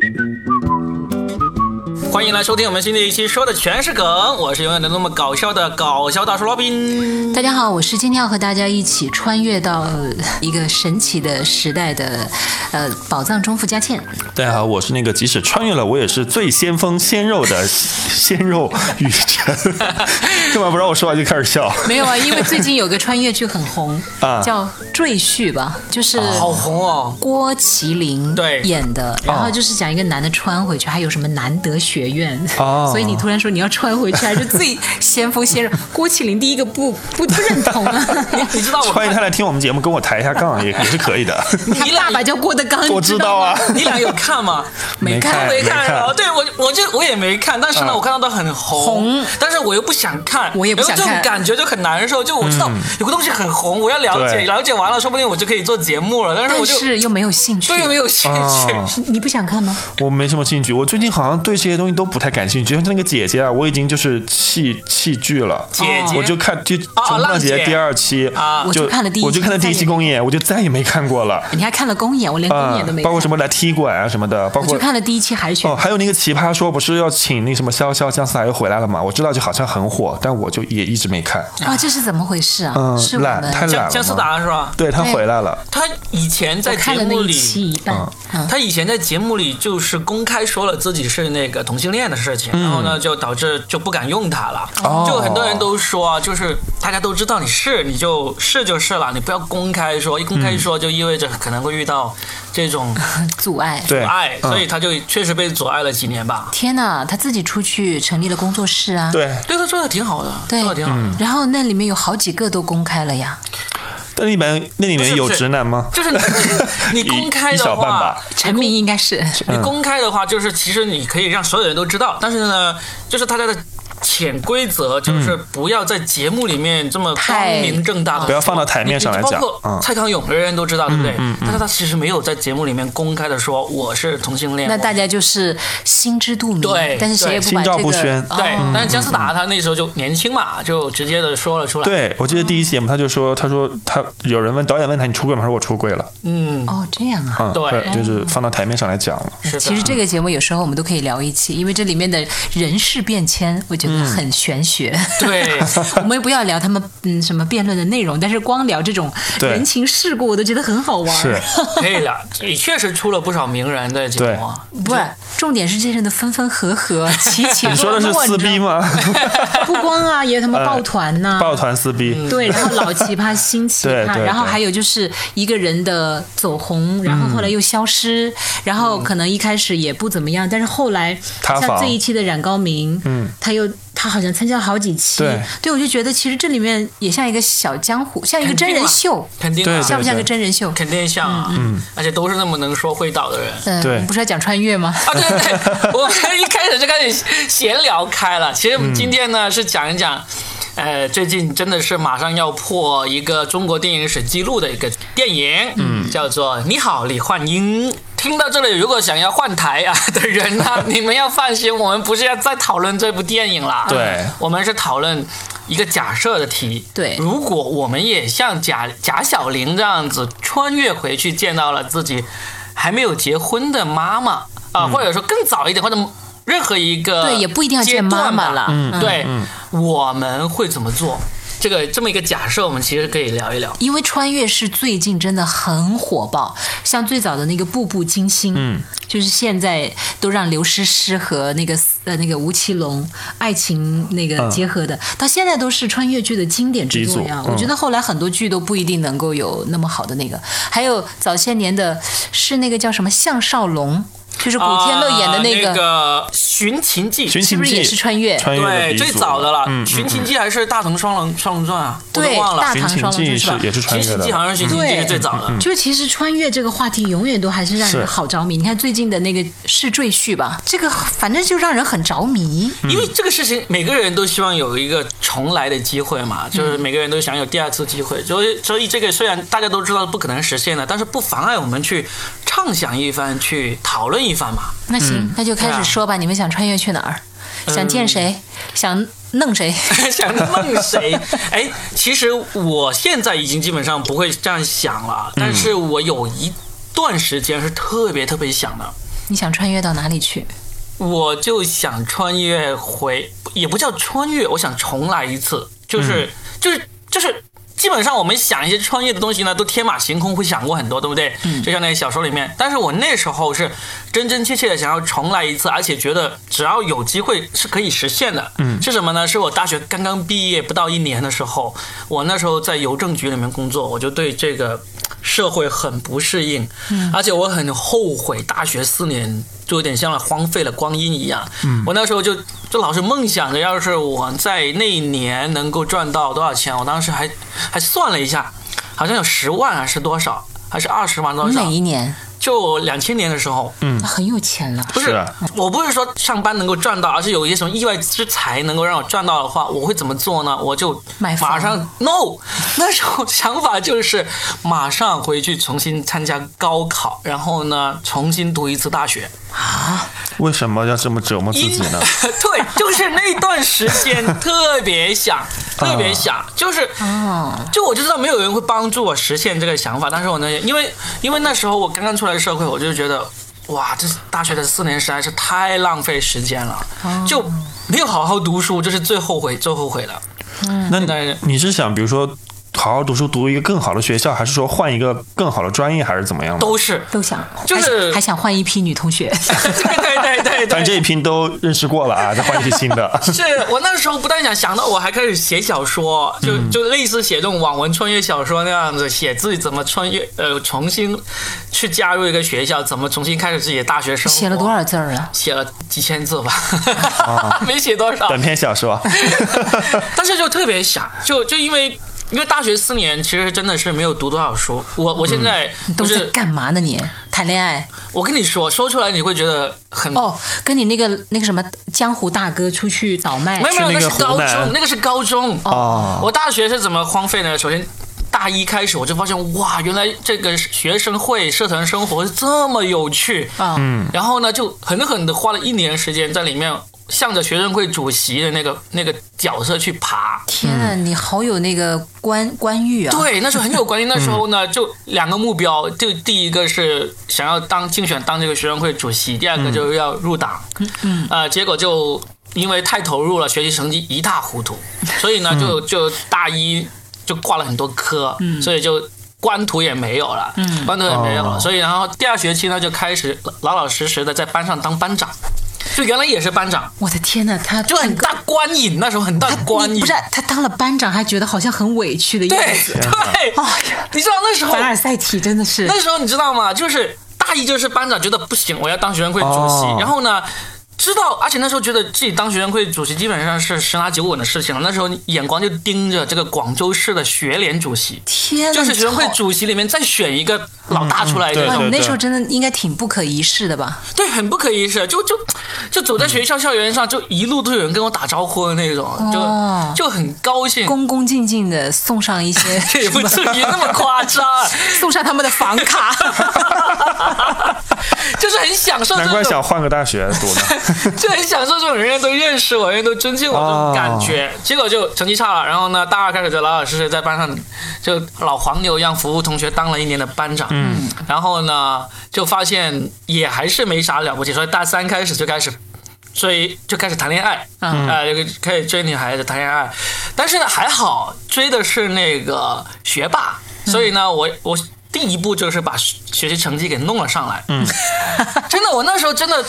Thank you. 欢迎来收听我们新的一期，说的全是梗。我是永远的那么搞笑的搞笑大叔罗宾。大家好，我是今天要和大家一起穿越到一个神奇的时代的呃宝藏中富佳倩。大家好，我是那个即使穿越了，我也是最先锋鲜肉的 鲜肉雨辰。干嘛不让我说话就开始笑？没有啊，因为最近有个穿越剧很红，啊叫《赘婿》吧，就是好红哦！郭麒麟对演的，然后就是讲一个男的穿回去，还有什么南德学院，哦 所以你突然说你要穿回去，还是最先锋先生。郭麒麟第一个不不不认同啊，你知道我欢迎他来听我们节目，跟我抬一下杠也也是可以的。他你俩爸爸叫郭德纲，我你知道啊，你俩有看吗？没看没没看哦，对我我就我也没看，但是呢，嗯我看到都很红，红但是我又不想看，我也不想然后这种感觉就很难受。就我知道有个东西很红，我要了解，了解完了，说不定我就可以做节目了。但是我就是又没有兴趣，对没有兴趣。哦你不想看吗？我没什么兴趣，我最近好像对这些东西都不太感兴趣。就像那个姐姐啊，我已经就是弃弃剧了。姐姐我就看就《哦重浪姐浪姐》第二期啊我就看了第一我就看了第一期公演，我就再也没看过了。你还看了公演，我连公啊演都没看。包括什么来踢馆啊什么的，包我括就看了第一期海选哦，，还有那个奇葩说不是要请那什么潇潇姜思达又回来了嘛？我知道就好像很火，但我就也一直没看。啊，这是怎么回事啊？嗯懒太懒了姜思达是吧？对他回来了，他以前在看了那一节目里，他以前在节目里就是公开说了自己是那个同性恋的事情，然后呢就导致就不敢用它了。哦就很多人都说啊，就是大家都知道你是，你就是就是了，你不要公开说，一公开说就意味着可能会遇到这种 阻碍。阻碍，嗯所以他就确实被阻碍了几年吧。天哪，他自己出去成立了工作室啊。对，对他做的挺好的，对做的挺好的。然后那里面有好几个都公开了呀，但里面那里面有直男吗？就是你 你公开的话陈明应该是。你公开的话，就是其实你可以让所有人都知道，但是呢，就是大家的潜规则就是不要在节目里面这么光明正大的，不要放到台面上来讲包括嗯蔡康永，人人都知道，对不对？但是他其实没有在节目里面公开的说我是同性恋。那大家就是心知肚明，对但是谁也不心把这个。照不宣对，哦但是姜思达他那时候就年轻嘛，就直接的说了出来。，对，我记得第一期节目他就说，他说他有人问导演问他你出轨吗？他说我出轨了，嗯，哦，这样啊。嗯，对就是放到台面上来讲了。是。其实这个节目有时候我们都可以聊一期，因为这里面的人事变迁，我觉得很玄学。对。我们不要聊他们嗯什么辩论的内容，但是光聊这种人情世故，我都觉得很好玩。是，可以了，也确实出了不少名人的节目。啊。不是，重点是这些人的分分合合、起起落落。你说的是撕逼吗？不光啊，也有他们抱团呐、抱团撕逼，对，然后老奇葩、新奇葩，对对对然后还有就是一个人的走红，然后后来又消失，然后可能一开始也不怎么样，但是后来像这一期的冉高明，嗯，他又他好像参加了好几期，对我就觉得其实这里面也像一个小江湖，像一个真人秀，肯定像不像个真人秀？肯定像啊，嗯，而且都是那么能说会道的人。嗯，对我们不是要讲穿越吗？啊，对对对，我们一开始就开始闲聊开了。其实我们今天呢、是讲一讲，呃，最近真的是马上要破一个中国电影史记录的一个电影，嗯，叫做《你好，李焕英》。听到这里，如果想要换台啊的人呢、你们要放心，我们不是要再讨论这部电影啦，对。我们是讨论一个假设的题。对。如果我们也像贾贾小玲这样子穿越回去，见到了自己还没有结婚的妈妈啊、或者说更早一点，或者任何一个对，也不一定要见妈妈了。嗯，对，我们会怎么做？这个这么一个假设，我们其实可以聊一聊。因为穿越是最近真的很火爆，像最早的那个《步步惊心》，嗯，就是现在都让刘诗诗和那个呃那个吴奇隆爱情那个结合的，到现在都是穿越剧的经典之作呀。嗯我觉得后来很多剧都不一定能够有那么好的那个，还有早些年的是那个叫什么项少龙，就是古天乐演的那啊、个，那个《寻秦记》寻秦记是不是也是穿越？穿越对，最早的了，嗯寻秦记》还是《大唐双龙双龙传》啊？对忘了。大唐双龙是吧是也是穿越的寻秦记》好像是《寻秦记》对是最早的。就其实穿越这个话题永远都还是让人好着迷。你看最近的那个是赘婿吧，这个反正就让人很着迷。因为这个事情，每个人都希望有一个重来的机会嘛，就是每个人都想有第二次机会。所以，所以这个虽然大家都知道不可能实现的，但是不妨碍我们去畅想一番，去讨论一番嘛。那行，那就开始说吧。你们想穿越去哪儿？想见谁？想弄谁？想弄谁？哎，其实我现在已经基本上不会这样想了，但是我有一段时间是特别特别想的。你想穿越到哪里去？我就想穿越回，也不叫穿越，我想重来一次，就是、就是就是。基本上我们想一些创业的东西呢，都天马行空，会想过很多，对不对？嗯，就像那些小说里面。但是我那时候是真真切切的想要重来一次，而且觉得只要有机会是可以实现的。嗯，是什么呢？是我大学刚刚毕业不到一年的时候，我那时候在邮政局里面工作，我就对这个社会很不适应，嗯，而且我很后悔大学四年就有点像荒废了光阴一样。嗯，我那时候就就老是梦想着，要是我在那一年能够赚到多少钱，我当时还还算了一下，好像有十万还是多少，还是二十万多哪少？一年？就两千年的时候，嗯很有钱了。不是我不是说上班能够赚到，而是有一些什么意外之财能够让我赚到的话，我会怎么做呢？我就买房马上 no，那时候想法就是马上回去重新参加高考，然后呢重新读一次大学啊。为什么要这么折磨自己呢？对，就是那段时间特别想，特别想，就是，哦，就我就知道没有人会帮助我实现这个想法，但是我呢，因为因为那时候我刚刚出来社会，我就觉得。哇，这大学的四年实在是太浪费时间了，就没有好好读书，这是最后悔、最后悔的。那但是你是想，比如说好好读书，读一个更好的学校，还是说换一个更好的专业，还是怎么样呢？都是，都想，就是还还想换一批女同学。对对对对对 反正这一批都认识过了啊，再换一批新的。是我那时候不但想想到，我还开始写小说，就就类似写这种网文穿越小说那样子，写自己怎么穿越，呃，重新去加入一个学校，怎么重新开始自己的大学生活。写了多？少字儿啊？写了几千字吧，没写多少。短篇小说，但是就特别想，就就因为因为大学四年其实真的是没有读多少书。我我现在都是，干嘛呢你？谈恋爱？我跟你说，说出来你会觉得很哦，跟你那个那个什么江湖大哥出去倒卖没有没有，那是高中，那个是高中。哦我大学是怎么荒废呢？首先。大一开始我就发现，哇，原来这个学生会社团生活是这么有趣啊嗯然后呢，就狠狠的花了一年时间在里面，向着学生会主席的那个那个角色去爬。天啊，你好有那个官官欲啊！，对，那时候很有关系。那时候呢，就两个目标，就第一个是想要当竞选当这个学生会主席，第二个就是要入党。嗯嗯。呃，结果就因为太投入了，学习成绩一塌糊涂，所以呢，就就大一就挂了很多科，所以就。官途也没有了，嗯，官途也没有了，哦所以然后第二学期呢就开始老老实实的在班上当班长，就原来也是班长，我的天呐，他就很大官瘾，那时候很大官瘾，不是他当了班长，还觉得好像很委屈的样子。对，哎呀，你知道那时候凡尔赛体真的是那时候你知道吗？就是大一就是班长觉得不行，我要当学生会主席，哦然后呢。知道，而且那时候觉得自己当学生会主席基本上是十拿九稳的事情了。那时候眼光就盯着这个广州市的学联主席，天呐，就是学生会主席里面再选一个老大出来的，哇，对你那时候真的应该挺不可一世的吧？对，很不可一世，就就就走在学校校园上，就一路都有人跟我打招呼的那种，哦就就很高兴。恭恭敬敬的送上一些这 也不至于那么夸张，送上他们的房卡。就是很享受难怪想换个大学读呢。就很享受这种人人都认识我，人人都尊敬我这种感觉。结果就成绩差了，然后呢，大二开始就老老实实在班上就老黄牛一样服务同学，当了一年的班长。嗯，然后呢，就发现也还是没啥了不起，所以大三开始就开始。追就开始谈恋爱，嗯啊、就开始追女孩子谈恋爱，但是呢还好追的是那个学霸，所以呢我我第一步就是把学习成绩给弄了上来，嗯，真的我那时候真的，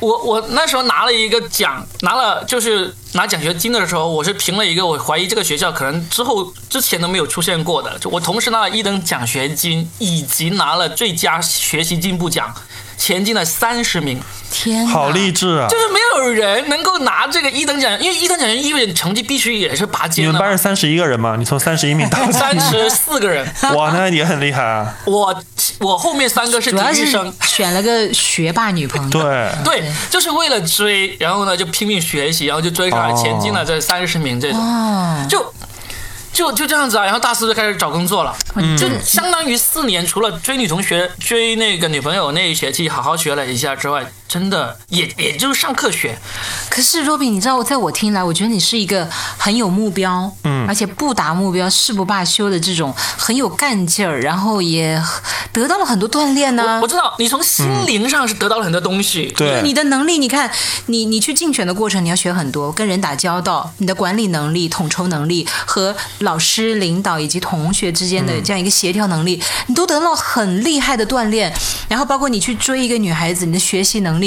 我我那时候拿了一个奖，拿了就是拿奖学金的时候，我是评了一个我怀疑这个学校可能之后之前都没有出现过的，就我同时拿了一等奖学金，以及拿了最佳学习进步奖，前进了三十名。天哪，好励志啊！就是没有人能够拿这个一等奖，因为一等奖意味着你成绩必须也是拔尖的嘛。们班是三十一个人吗？你从三十一名到 三十四个人，哇，那也很厉害啊！我我后面三个是体育生，选了个学霸女朋友。对，对，就是为了追，然后呢就拼命学习，然后就追上来，哦前进了这三十名这种，哦，就就就这样子啊。然后大四就开始找工作了，嗯就相当于四年，除了追女同学、追那个女朋友那一学期好好学了一下之外，真的也也就是上课学，可是 Robin，你知道，在我听来，我觉得你是一个很有目标，嗯，而且不达目标誓不罢休的这种很有干劲儿，然后也得到了很多锻炼呢、我知道你从心灵上是得到了很多东西。对。你的能力，你看，你你去竞选的过程，你要学很多，跟人打交道，你的管理能力、统筹能力和老师、领导以及同学之间的这样一个协调能力，你都得到很厉害的锻炼。然后包括你去追一个女孩子，你的学习能力，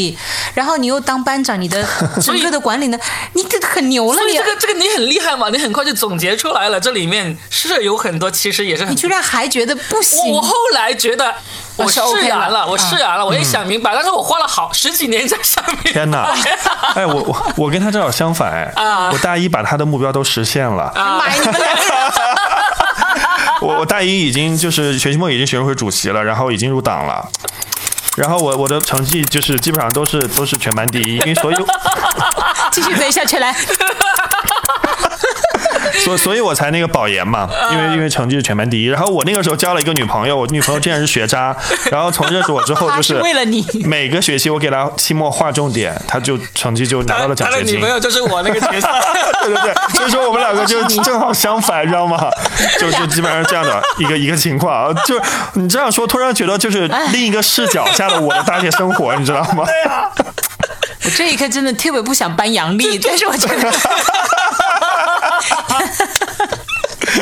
然后你又当班长，你的 整个的管理呢，你这很牛了，你这个这个你很厉害嘛，你很快就总结出来了。这里面是有很多，其实也是很你居然还觉得不行我我后来觉得我释然了，我释然了，我也想明白，但是我花了好十几年在上面。天哪！哎，我我我跟他正好相反哎，啊我大一把他的目标都实现了，买你们两个人。我我大一已经就是学期末已经学生会主席了，然后已经入党了。然后我我的成绩就是基本上都是都是全班第一，因为所有 继续背下去来，所 所以我才那个保研嘛，因为因为成绩是全班第一。然后我那个时候交了一个女朋友，我女朋友竟然是学渣，然后从认识我之后就 是为了你。每个学期我给她期末划重点，她就成绩就拿到了奖学金女朋。友就是我那个角色。对对对，所以说我们两个就正好相反，你知道吗？就就基本上这样的一个一个情况，就你这样说，突然觉得就是另一个视角下的我的大学生活，你知道吗？我这一刻真的特别不想搬杨笠，但是我觉得。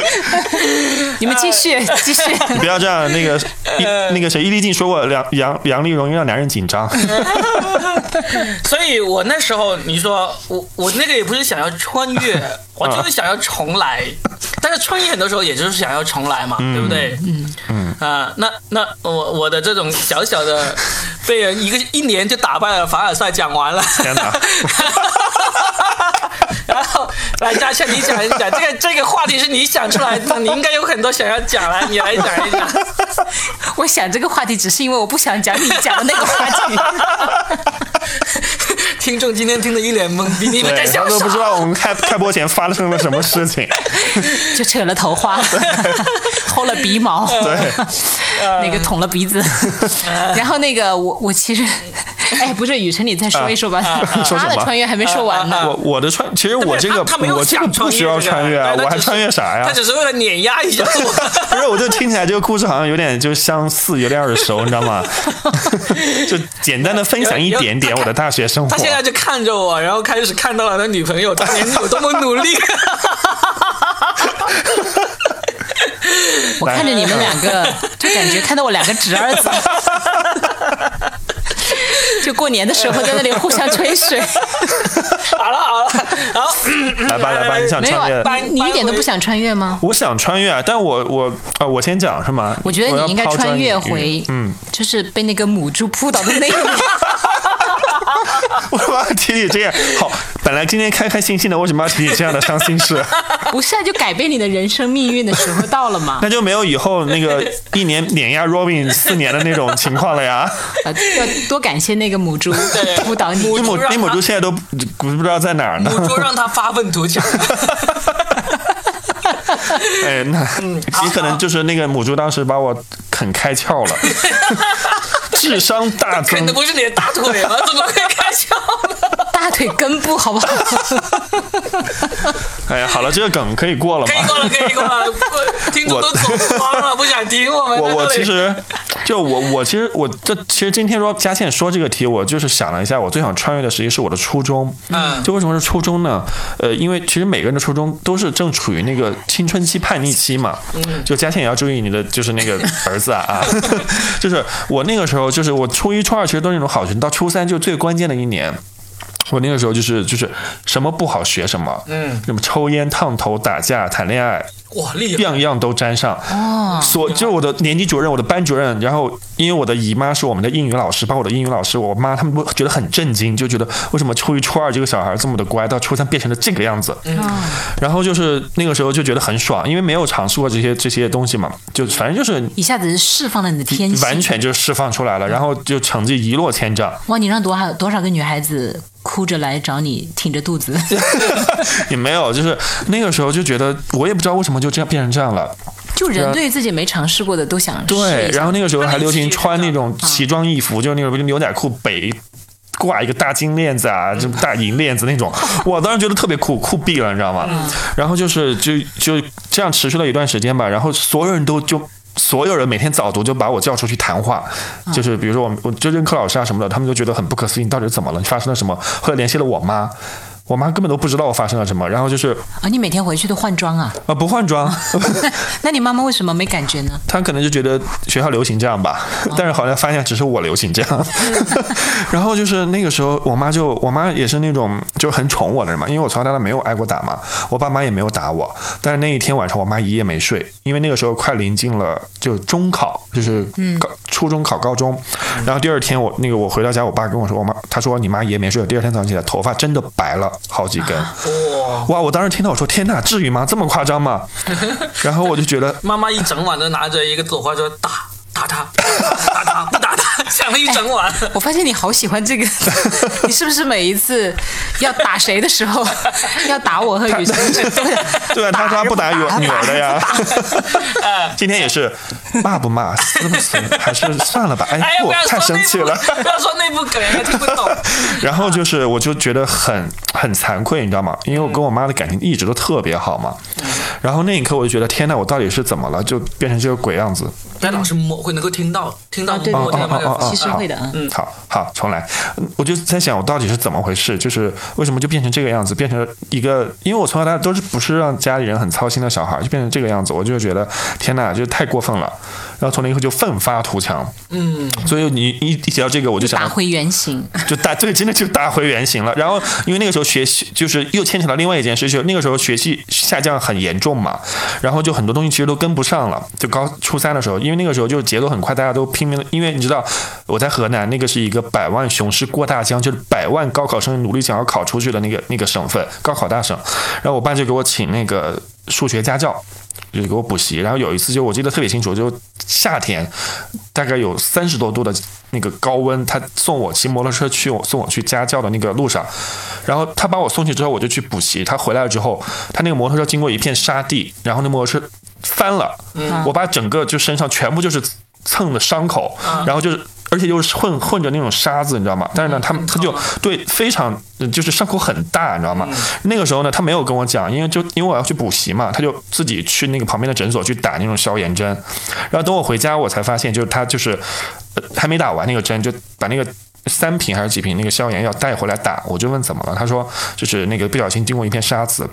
你们继续继续，不要这样，那个一那个谁，伊丽静说过，杨杨杨丽容易让男人紧张。所以我那时候你说我我那个也不是想要穿越，我就是想要重来。但是穿越很多时候也就是想要重来嘛，对不对？嗯嗯啊，那那我我的这种小小的被人一个一年就打败了凡尔赛讲完了。天哪！然后来嘉倩，你讲一讲这个这个话题是你想出来的，你应该有很多想要讲来，你来讲一讲。我想这个话题只是因为我不想讲你讲的那个话题。听众今天听得一脸懵逼，你们都不知道我们开开播前发生了什么事情。就扯了头发，薅了鼻毛，对，那个捅了鼻子，然后那个我我其实，哎，不是雨辰，你再说一说吧，说什么他的穿越还没说完呢。我我的穿，其实我这个他他没有我这个不需要穿越啊，我还穿越啥呀他？只是为了碾压一下我。不是，我就听起来这个故事好像有点就相似，有点耳熟，你知道吗？就简单的分享一点点我的大学生活他。现在就看着我，然后开始看到了他女朋友当年有多么努力。我看着你们两个，就感觉看到我两个侄儿子，就过年的时候在那里互相吹水。好 了好了，好来吧来吧，你想没有穿越？啊，你你一点都不想穿越吗？我想穿越，但我我啊，我先讲是吗？我觉得你应该穿越回，嗯，就是被那个母猪扑倒的那一年。为什么要提起这样？好，本来今天开开心心的，为什么要提起这样的伤心事？不是啊，就改变你的人生命运的时候到了嘛。那就没有以后那个一年碾压 Robin 四年的那种情况了呀。啊，要多感谢那个母猪辅导你。那母那母猪现在都不不知道在哪儿呢。母猪让他发愤图强。哎，那嗯也可能就是那个母猪当时把我啃开窍了，智商大增啃的。不是你的大腿吗？怎么会开窍呢？大腿根部好不好？哎呀，好了，这个梗可以过了吗？可以过了，可以过了。不听众都走光了，不想听我们。我我其实就我我其实我这其实今天说佳倩说这个题，我就是想了一下，我最想穿越的实际是我的初中。嗯就为什么是初中呢？呃，因为其实每个人的初中都是正处于那个青春期叛逆期嘛。嗯就佳倩也要注意你的就是那个 儿子啊啊，就是我那个时候就是我初一初二其实都是那种好学生，到初三就最关键的一年。我那个时候就是就是什么不好学什么，嗯，什么抽烟、烫头、打架、谈恋爱，哇，厉害！样样都沾上。哦，所就是我的年级主任、我的班主任，然后因为我的姨妈是我们的英语老师，包括我的英语老师，我妈他们都觉得很震惊，就觉得为什么初一、初二这个小孩这么的乖，到初三变成了这个样子。嗯，然后就是那个时候就觉得很爽，因为没有尝试过这些这些东西嘛，就反正就是一下子释放了你的天性。完全就释放出来了，然后就成绩一落千丈。哇，你让多少多少个女孩子哭着来找你，挺着肚子。也没有，就是那个时候就觉得，我也不知道为什么就这样变成这样了。就人对自己没尝试过的都想试对，然后那个时候还流行穿那种嗯奇装异服，就是那种牛仔裤、北挂一个大金链子啊，就大银链子那种，我当时觉得特别酷，酷毙了，你知道吗？然后就是就就这样持续了一段时间吧，然后所有人都就。所有人每天早读就把我叫出去谈话，就是比如说我我就任课老师啊什么的，他们就觉得很不可思议，你到底怎么了？你发生了什么？后来联系了我妈。我妈根本都不知道我发生了什么，然后就是啊，你每天回去都换装啊？啊，不换装。那你妈妈为什么没感觉呢？她可能就觉得学校流行这样吧，但是好像发现只是我流行这样。然后就是那个时候，我妈就我妈也是那种就很宠我的人嘛，因为我从小到大没有挨过打嘛，我爸妈也没有打我。但是那一天晚上，我妈一夜没睡，因为那个时候快临近了就中考，就是高初中考高中。然后第二天我那个我回到家，我爸跟我说，我妈他说你妈一夜没睡，第二天早上起来头发真的白了。好几根，哇！我当时听到我说天哪，至于吗？这么夸张吗？然后我就觉得妈妈一整晚都拿着一个左花说打打他打他，想了一整晚。我发现你好喜欢这个，你是不是每一次要打谁的时候 要打我和雨生？对，他说不打女女儿的呀。今天也是骂不骂，撕不撕，还是算了吧。哎，我太生气了，不要说内部梗，听不懂。然后就是，我就觉得很很惭愧，你知道吗？因为我跟我妈的感情一直都特别好嘛。然后那一刻，我就觉得天哪，我到底是怎么了？就变成这个鬼样子。但老师摸会能够听到，听到摸听到其实会的。嗯，好好重来。我就在想，我到底是怎么回事？就是为什么就变成这个样子？变成一个，因为我从小到大都是不是让家里人很操心的小孩，就变成这个样子，我就觉得天哪，就太过分了。然后从那以后就奋发图强，嗯，所以你一一提到这个，我就想打回原形，就打对，真的就打回原形了。然后因为那个时候学习就是又牵扯到另外一件事，就是那个时候学习下降很严重嘛，然后就很多东西其实都跟不上了。就高初三的时候，因为那个时候就节奏很快，大家都拼命的，因为你知道我在河南，那个是一个百万雄师过大江，就是百万高考生努力想要考出去的那个那个省份，高考大省。然后我爸就给我请那个数学家教。就给我补习，然后有一次就我记得特别清楚，就夏天，大概有三十多度的那个高温，他送我骑摩托车去送我去家教的那个路上，然后他把我送去之后，我就去补习。他回来了之后，他那个摩托车经过一片沙地，然后那摩托车翻了，我把整个就身上全部就是蹭的伤口，然后就是。而且又是混混着那种沙子，你知道吗？但是呢，他他就对非常就是伤口很大，你知道吗？那个时候呢，他没有跟我讲，因为就因为我要去补习嘛，他就自己去那个旁边的诊所去打那种消炎针。然后等我回家，我才发现，就是他就是还没打完那个针，就把那个三瓶还是几瓶那个消炎药带回来打。我就问怎么了，他说就是那个不小心经过一片沙子。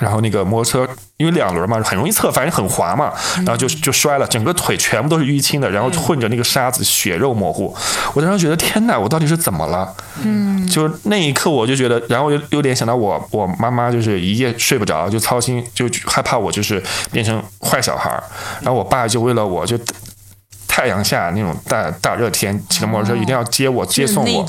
然后那个摩托车因为两轮嘛，很容易侧翻，很滑嘛，然后就就摔了，整个腿全部都是淤青的，然后混着那个沙子，血肉模糊。我当时觉得天哪，我到底是怎么了？嗯，就那一刻我就觉得，然后又又联想到我我妈妈就是一夜睡不着，就操心，就害怕我就是变成坏小孩。然后我爸就为了我就太阳下那种大大热天骑着摩托车一定要接我接送我，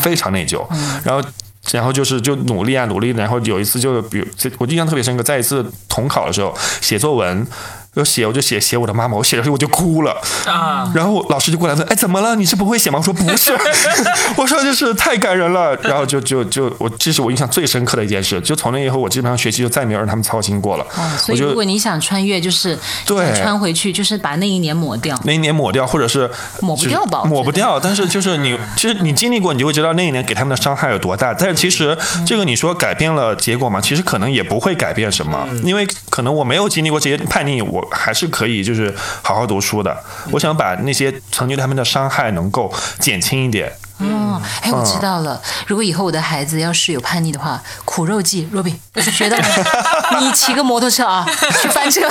非常内疚。然后。然后就是就努力啊努力，然后有一次就比如我印象特别深刻，在一次统考的时候写作文。要写我就写写我的妈妈，我写的时候我就哭了啊。然后老师就过来问，哎，怎么了？你是不会写吗？我说不是，我说就是太感人了。然后就就就我这是我印象最深刻的一件事。就从那以后，我基本上学习就再没有让他们操心过了。哦，所以如果你想穿越，就是对穿回去，就是把那一年抹掉，那一年抹掉，或者是抹不掉吧？抹不掉。但是就是你其实你经历过，你就会知道那一年给他们的伤害有多大。但是其实这个你说改变了结果嘛？其实可能也不会改变什么，因为可能我没有经历过这些叛逆，我。还是可以，就是好好读书的。我想把那些曾经对他们的伤害能够减轻一点。哦，哎，我知道了。如果以后我的孩子要是有叛逆的话，苦肉计，Robin，学到 你骑个摩托车啊，去翻车。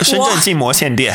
深圳禁摩限电。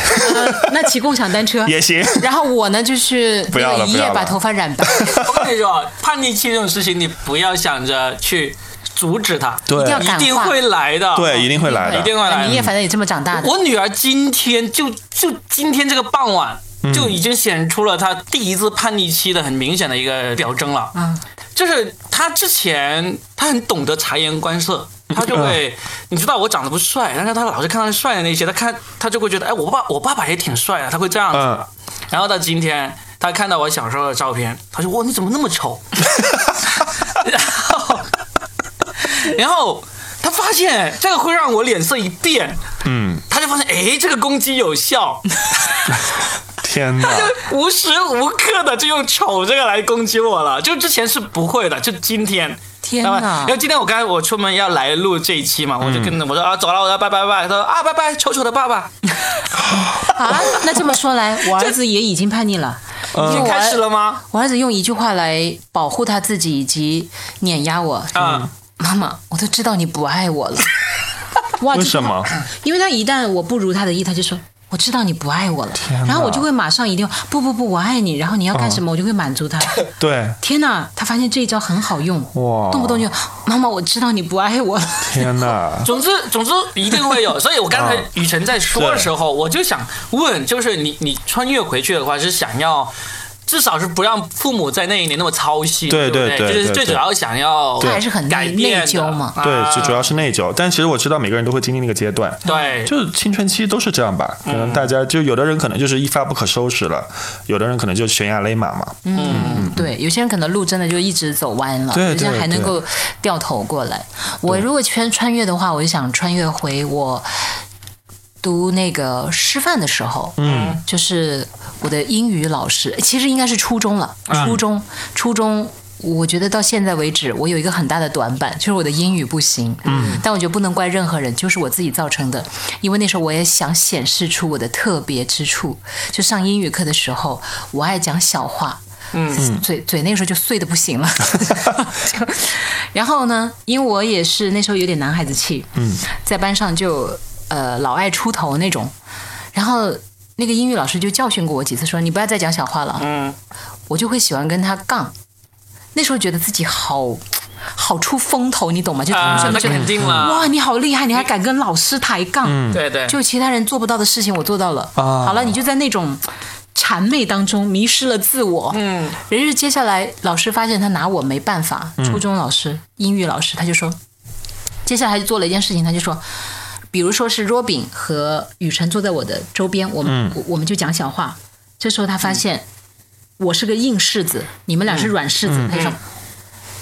那骑共享单车 也行。然后我呢，就是不要一夜把头发染白。我跟你说，叛逆期这种事情，你不要想着去。阻止他，对，一定会来的，对，一定会来的，一定会来。你也反正也这么长大的。我女儿今天就就今天这个傍晚就已经显出了她第一次叛逆期的很明显的一个表征了。嗯，就是她之前她很懂得察言观色，她就会，你知道我长得不帅，但是她老是看到帅的那些，她看她就会觉得，哎，我爸我爸爸也挺帅的，他会这样子。然后到今天，她看到我小时候的照片，她说，哇，你怎么那么丑？然后。他发现这个会让我脸色一变，嗯，他就发现哎，这个攻击有效 天哪！无时无刻的就用丑这个来攻击我了。就之前是不会的，就今天。天啊哪因为今天我刚才我出门要来录这一期嘛，我就跟我说啊走了，我要拜拜拜。他说啊拜拜，丑丑的爸爸，啊，那这么说来，我儿子也已经叛逆了。已经开始了吗？我儿子用一句话来保护他自己以及碾压我。啊，妈妈，我都知道你不爱我了。为什么？因为他一旦我不如他的意，他就说。我知道你不爱我了，然后我就会马上一定不不不，我爱你。然后你要干什么，我就会满足他。对，天哪，他发现这一招很好用，哇动不动就妈妈，我知道你不爱我了。天哪！总之总之一定会有。所以我刚才啊雨辰在说的时候，我就想问，就是你你穿越回去的话，是想要。至少是不让父母在那一年那么操心，对对对？就是对对对对最主要想要他还是很内改变的。内疚嘛。对，啊就主要是内疚。但其实我知道每个人都会经历那个阶段，对，就是青春期都是这样吧。可能大家就有的人可能就是一发不可收拾了，有的人可能就悬崖勒马嘛。嗯，对，有些人可能路真的就一直走弯了，对有些还能够掉头过来。我如果穿穿越的话，我就想穿越回我读那个师范的时候，嗯，就是我的英语老师，其实应该是初中了，初中，初中。我觉得到现在为止，我有一个很大的短板，就是我的英语不行。嗯，但我觉得不能怪任何人，就是我自己造成的。因为那时候我也想显示出我的特别之处，就上英语课的时候，我爱讲小话。嗯，嘴嘴那个时候就碎的不行了。就 然后呢，因为我也是那时候有点男孩子气，嗯，在班上就呃老爱出头那种。然后那个英语老师就教训过我几次，说你不要再讲小话了。嗯，我就会喜欢跟他杠。那时候觉得自己好好出风头，你懂吗？就同学们觉得肯定了，哇，你好厉害，你还敢跟老师抬杠。对对，就其他人做不到的事情，我做到了。啊好了，你就在那种谄媚当中迷失了自我。嗯，人是接下来老师发现他拿我没办法，初中老师、英语老师他就说，接下来就做了一件事情，他就说。比如说是 Robin 和雨辰坐在我的周边，我们、我我们就讲小话。这时候他发现我是个硬柿子，你们俩是软柿子，他就说，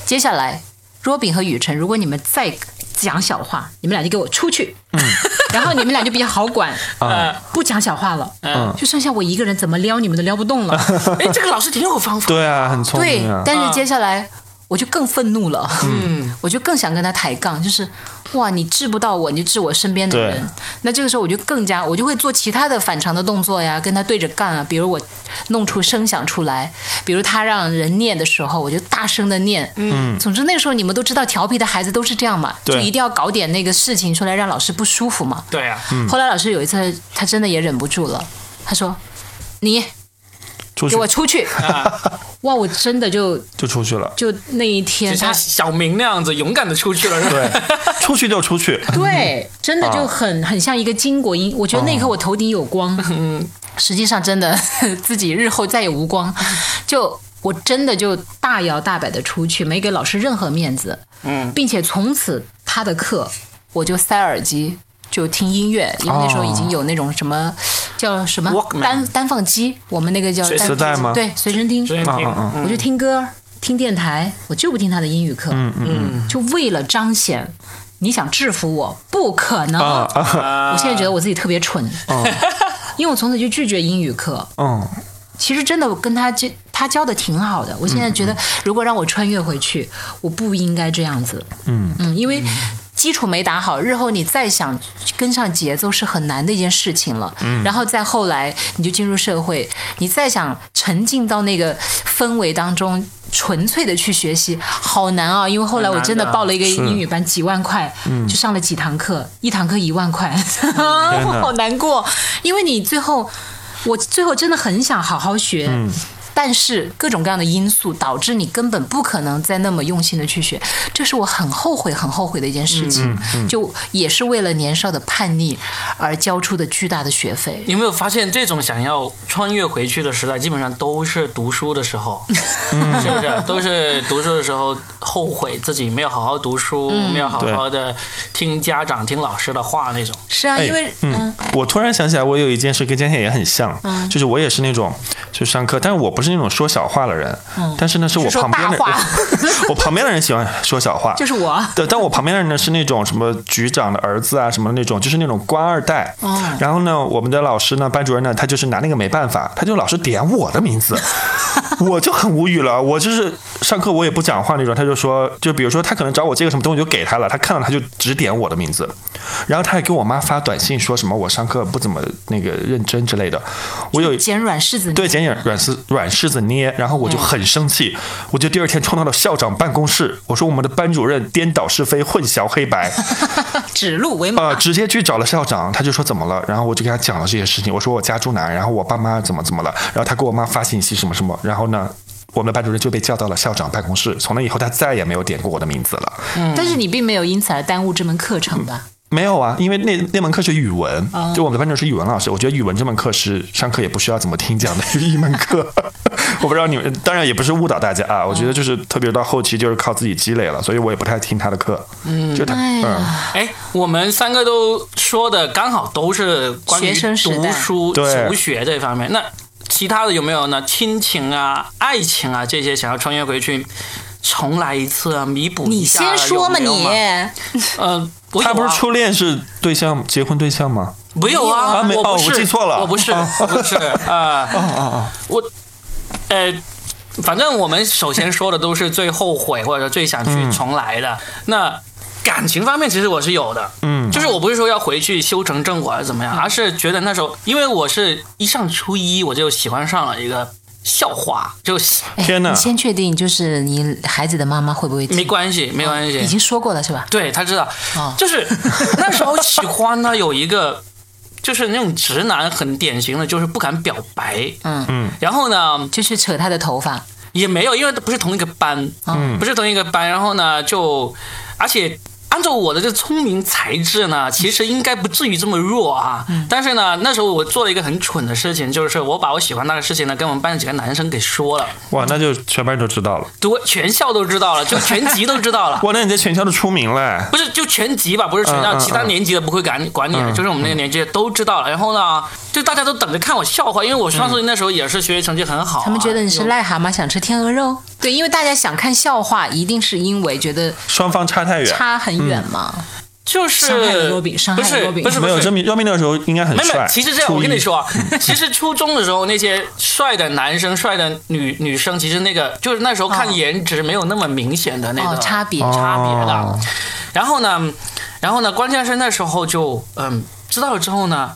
接下来 Robin 和雨辰，如果你们再讲小话，你们俩就给我出去。然后你们俩就比较好管，呃，不讲小话了，嗯。就剩下我一个人，怎么撩你们都撩不动了。哎，这个老师挺有方法，对啊，很聪明啊，。但是接下来我就更愤怒了，嗯，我就更想跟他抬杠，就是哇，你治不到我，你就治我身边的人。那这个时候我就更加，我就会做其他的反常的动作呀，跟他对着干啊，比如我弄出声响出来，比如他让人念的时候，我就大声的念，嗯，总之那个时候你们都知道，调皮的孩子都是这样嘛，就一定要搞点那个事情出来让老师不舒服嘛。对啊，后来老师有一次，他真的也忍不住了，他说：“你给我出去！” 哇，我真的就就出去了。就那一天就像小明那样子勇敢的出去了，对，出去就出去。对，真的就很很像一个金国英。我觉得那一刻我头顶有光，嗯实际上真的 自己日后再也无光。就我真的就大摇大摆的出去，没给老师任何面子，嗯，并且从此他的课我就塞耳机。就听音乐，因为那时候已经有那种什么叫什么单单放机，我们那个叫随单磁带吗对，随身听。随身听，我就听歌，听电台，我就不听他的英语课。嗯嗯，就为了彰显你想制服我，不可能。啊啊！我现在觉得我自己特别蠢，因为我从此就拒绝英语课。嗯，其实真的我跟他教，他教的挺好的。我现在觉得，如果让我穿越回去，我不应该这样子。嗯嗯，因为。基础没打好，日后你再想跟上节奏是很难的一件事情了。嗯，然后再后来你就进入社会，你再想沉浸到那个氛围当中，纯粹的去学习，好难啊！因为后来我真的报了一个英语班，几万块，就上了几堂课，一堂课一万块，我 好难过。因为你最后，我最后真的很想好好学。但是各种各样的因素导致你根本不可能再那么用心的去学，这是我很后悔、很后悔的一件事情。就也是为了年少的叛逆而交出的巨大的学费。你有没有发现，这种想要穿越回去的时代，基本上都是读书的时候，是不是？都是读书的时候后悔自己没有好好读书，没有好好的听家长、听老师的话那种。是啊，因为嗯我突然想起来，我有一件事跟今天也很像，就是我也是那种就上课，但是我不不是那种说小话的人，但是呢，是我旁边的人 我旁边的人喜欢说小话，就是我。对，但我旁边的人呢是那种什么局长的儿子啊，什么那种，就是那种官二代。哦然后呢，我们的老师呢，班主任呢，他就是拿那个没办法，他就老是点我的名字，我就很无语了。我就是上课我也不讲话那种，他就说，就比如说他可能找我借个什么东西就给他了，他看到他就只点我的名字，然后他还给我妈发短信说什么我上课不怎么那个认真之类的。我有捡软柿子，对，捡捡软柿软柿子捏，然后我就很生气，我就第二天冲到了校长办公室，我说我们的班主任颠倒是非，混淆黑白，指鹿为马。呃，直接去找了校长，他就说怎么了，然后我就给他讲了这些事情，我说我家住哪，然后我爸妈怎么怎么了，然后他给我妈发信息什么什么，然后呢。我们的班主任就被叫到了校长办公室，从那以后他再也没有点过我的名字了。嗯但是你并没有因此而耽误这门课程吧？没有啊，因为那那门课是语文，就我们的班主任是语文老师，我觉得语文这门课是上课也不需要怎么听讲的一门课。我不知道你们，当然也不是误导大家啊，我觉得就是特别到后期就是靠自己积累了，所以我也不太听他的课。嗯，就他，嗯，哎我们三个都说的刚好都是关于学生读书、对求学这方面。那其他的有没有呢？亲情啊、爱情啊这些，想要穿越回去重来一次啊，弥补你一下先说嘛，你呃，他不是啊初恋是对象结婚对象吗？没有啊？啊没哦我不是，我记错了我不是，我不是啊。我呃，反正我们首先说的都是最后悔或者最想去重来的。那感情方面，其实我是有的，嗯，就是我不是说要回去修成正果还是怎么样，而是觉得那时候，因为我是一上初一我就喜欢上了一个校花，就哎天哪。你先确定，就是你孩子的妈妈会不会没关系，没关系，已经说过了是吧？对他知道。哦，就是那时候喜欢呢，有一个就是那种直男很典型的，就是不敢表白，嗯。嗯，然后呢就去扯他的头发，也没有，因为不是同一个班，嗯不是同一个班，然后呢就而且。按照我的这聪明才智呢，其实应该不至于这么弱啊。但是呢，那时候我做了一个很蠢的事情，就是我把我喜欢那个事情呢，跟我们班的几个男生给说了，哇，那就全班都知道了。对，全校都知道了，就全级都知道了。哇，那你在全校都出名了。不是就全级吧，不是全校，其他年级的不会管管你的，就是我们那个年级的都知道了。然后呢，就大家都等着看我笑话，因为我上次那时候也是学习成绩很好啊、他们觉得你是癞蛤蟆想吃天鹅肉。对，因为大家想看笑话，一定是因为觉得双方差太远，差很远嘛。就是伤害了罗宾伤害不是了罗比不是不是没有证明，罗宾那个时候应该很没，没帅有。其实这样，我跟你说啊，其实初中的时候那些帅的男生、帅的女女生，其实那个就是那时候看哦颜值没有那么明显的那个哦差别差别的哦。然后呢，然后呢，关键是那时候就嗯知道了之后呢。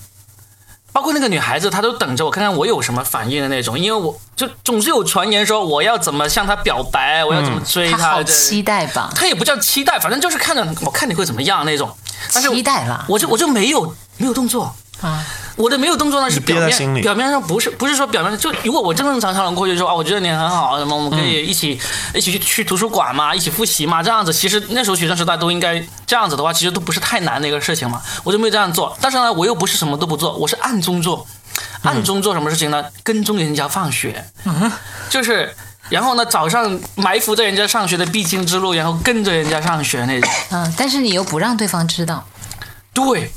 包括那个女孩子，她都等着我看看我有什么反应的那种，因为我就总是有传言说我要怎么向她表白，我要怎么追他好期待吧？她也不叫期待，反正就是看着我看你会怎么样那种。但是期待了我就我就没有没有动作，啊！我的没有动作呢是表面表面上不是不是说表面上就如果我正正常常的过去说啊，我觉得你很好，什么我们可以一起、一起去去图书馆嘛，一起复习嘛，这样子其实那时候学生时代都应该这样子的话，其实都不是太难的一个事情嘛，我就没有这样做。但是呢，我又不是什么都不做，我是暗中做，暗中做什么事情呢？跟踪人家放学，嗯就是。然后呢，早上埋伏在人家上学的必经之路，然后跟着人家上学那种。嗯，但是你又不让对方知道，对，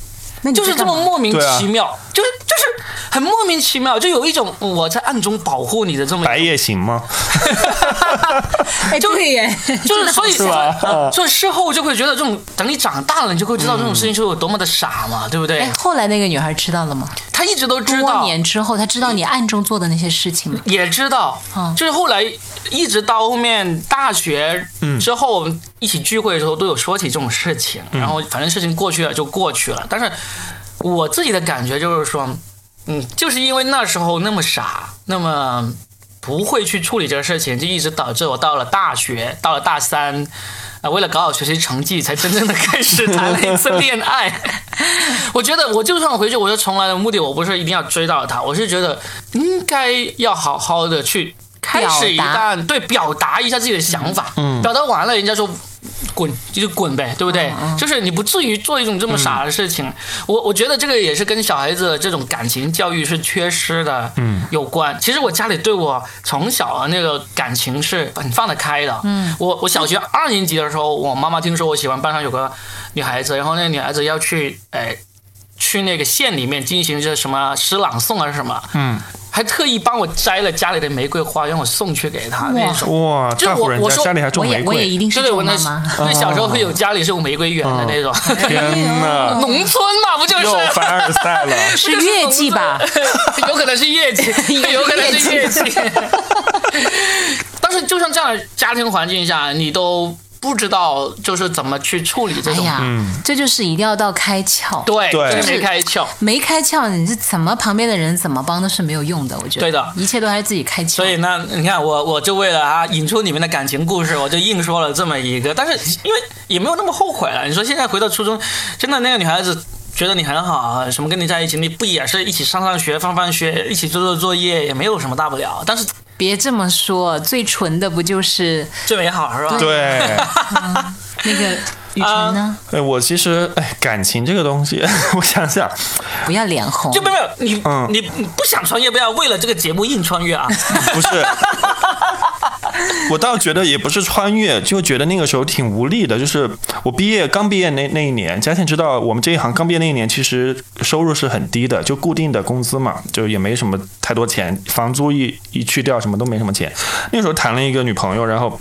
就是这么莫名其妙，就是就是很莫名其妙，就有一种我在暗中保护你的这么白夜行吗？哎，对耶，就是所以是吧呃所以事后就会觉得这种，等你长大了，你就会知道这种事情是有多么的傻嘛，对不对哎，？后来那个女孩知道了吗？她一直都知多道，年之后，她知道你暗中做的那些事情吗？也知道嗯，就是后来一直到后面大学之后，一起聚会的时候都有说起这种事情，然后反正事情过去了就过去了。但是我自己的感觉就是说，嗯，就是因为那时候那么傻，那么不会去处理这个事情，就一直导致我到了大学，到了大三。啊，为了搞好学习成绩，才真正的开始谈了一次恋爱。我觉得，我就算回去，我就从来的目的，我不是一定要追到他，我是觉得应该要好好的去开始一表达段对表达一下自己的想法，表达完了，人家说滚就滚呗，对不对？就是你不至于做一种这么傻的事情。我我觉得这个也是跟小孩子的这种感情教育是缺失的，嗯，有关。其实我家里对我从小的那个感情是很放得开的，嗯，我我小学二年级的时候，我妈妈听说我喜欢班上有个女孩子，然后那个女孩子要去，哎。去那个县里面进行着什么诗朗诵还是什么，嗯，还特意帮我摘了家里的玫瑰花，让我送去给他那种。哇，就大户人我我说家家里还种我也玫瑰，我也一定是对对，我那种妈妈。对小时候会有家里是有玫瑰园的那种，天哪，农村嘛，不就是？又凡尔赛了。是月季吧？有可能是月季，有可能是月季。但是就像这样的家庭环境下，你都不知道就是怎么去处理这种。哎呀，这就是一定要到开窍。对，对就是没开窍。没开窍，你是怎么旁边的人怎么帮都是没有用的。我觉得，对的一切都还是自己开窍。所以呢，你看我，我就为了啊引出你们的感情故事，我就硬说了这么一个，但是因为也没有那么后悔了。你说现在回到初中，真的那个女孩子觉得你很好啊，什么跟你在一起，你不也是一起上上学、放放学，一起做做作业，也没有什么大不了。但是别这么说，最纯的不就是最美好是吧？对，那个雨辰呢？哎，我其实哎，感情这个东西，我想想，不要脸红就。没有没有你、嗯你你不想穿越，不要为了这个节目硬穿越啊！不是，我倒觉得也不是穿越，就觉得那个时候挺无力的。就是我毕业刚毕业那那一年，嘉庆知道我们这一行刚毕业那一年，其实收入是很低的，就固定的工资嘛，就也没什么太多钱，房租一一去掉，什么都没什么钱。那时候谈了一个女朋友，然后。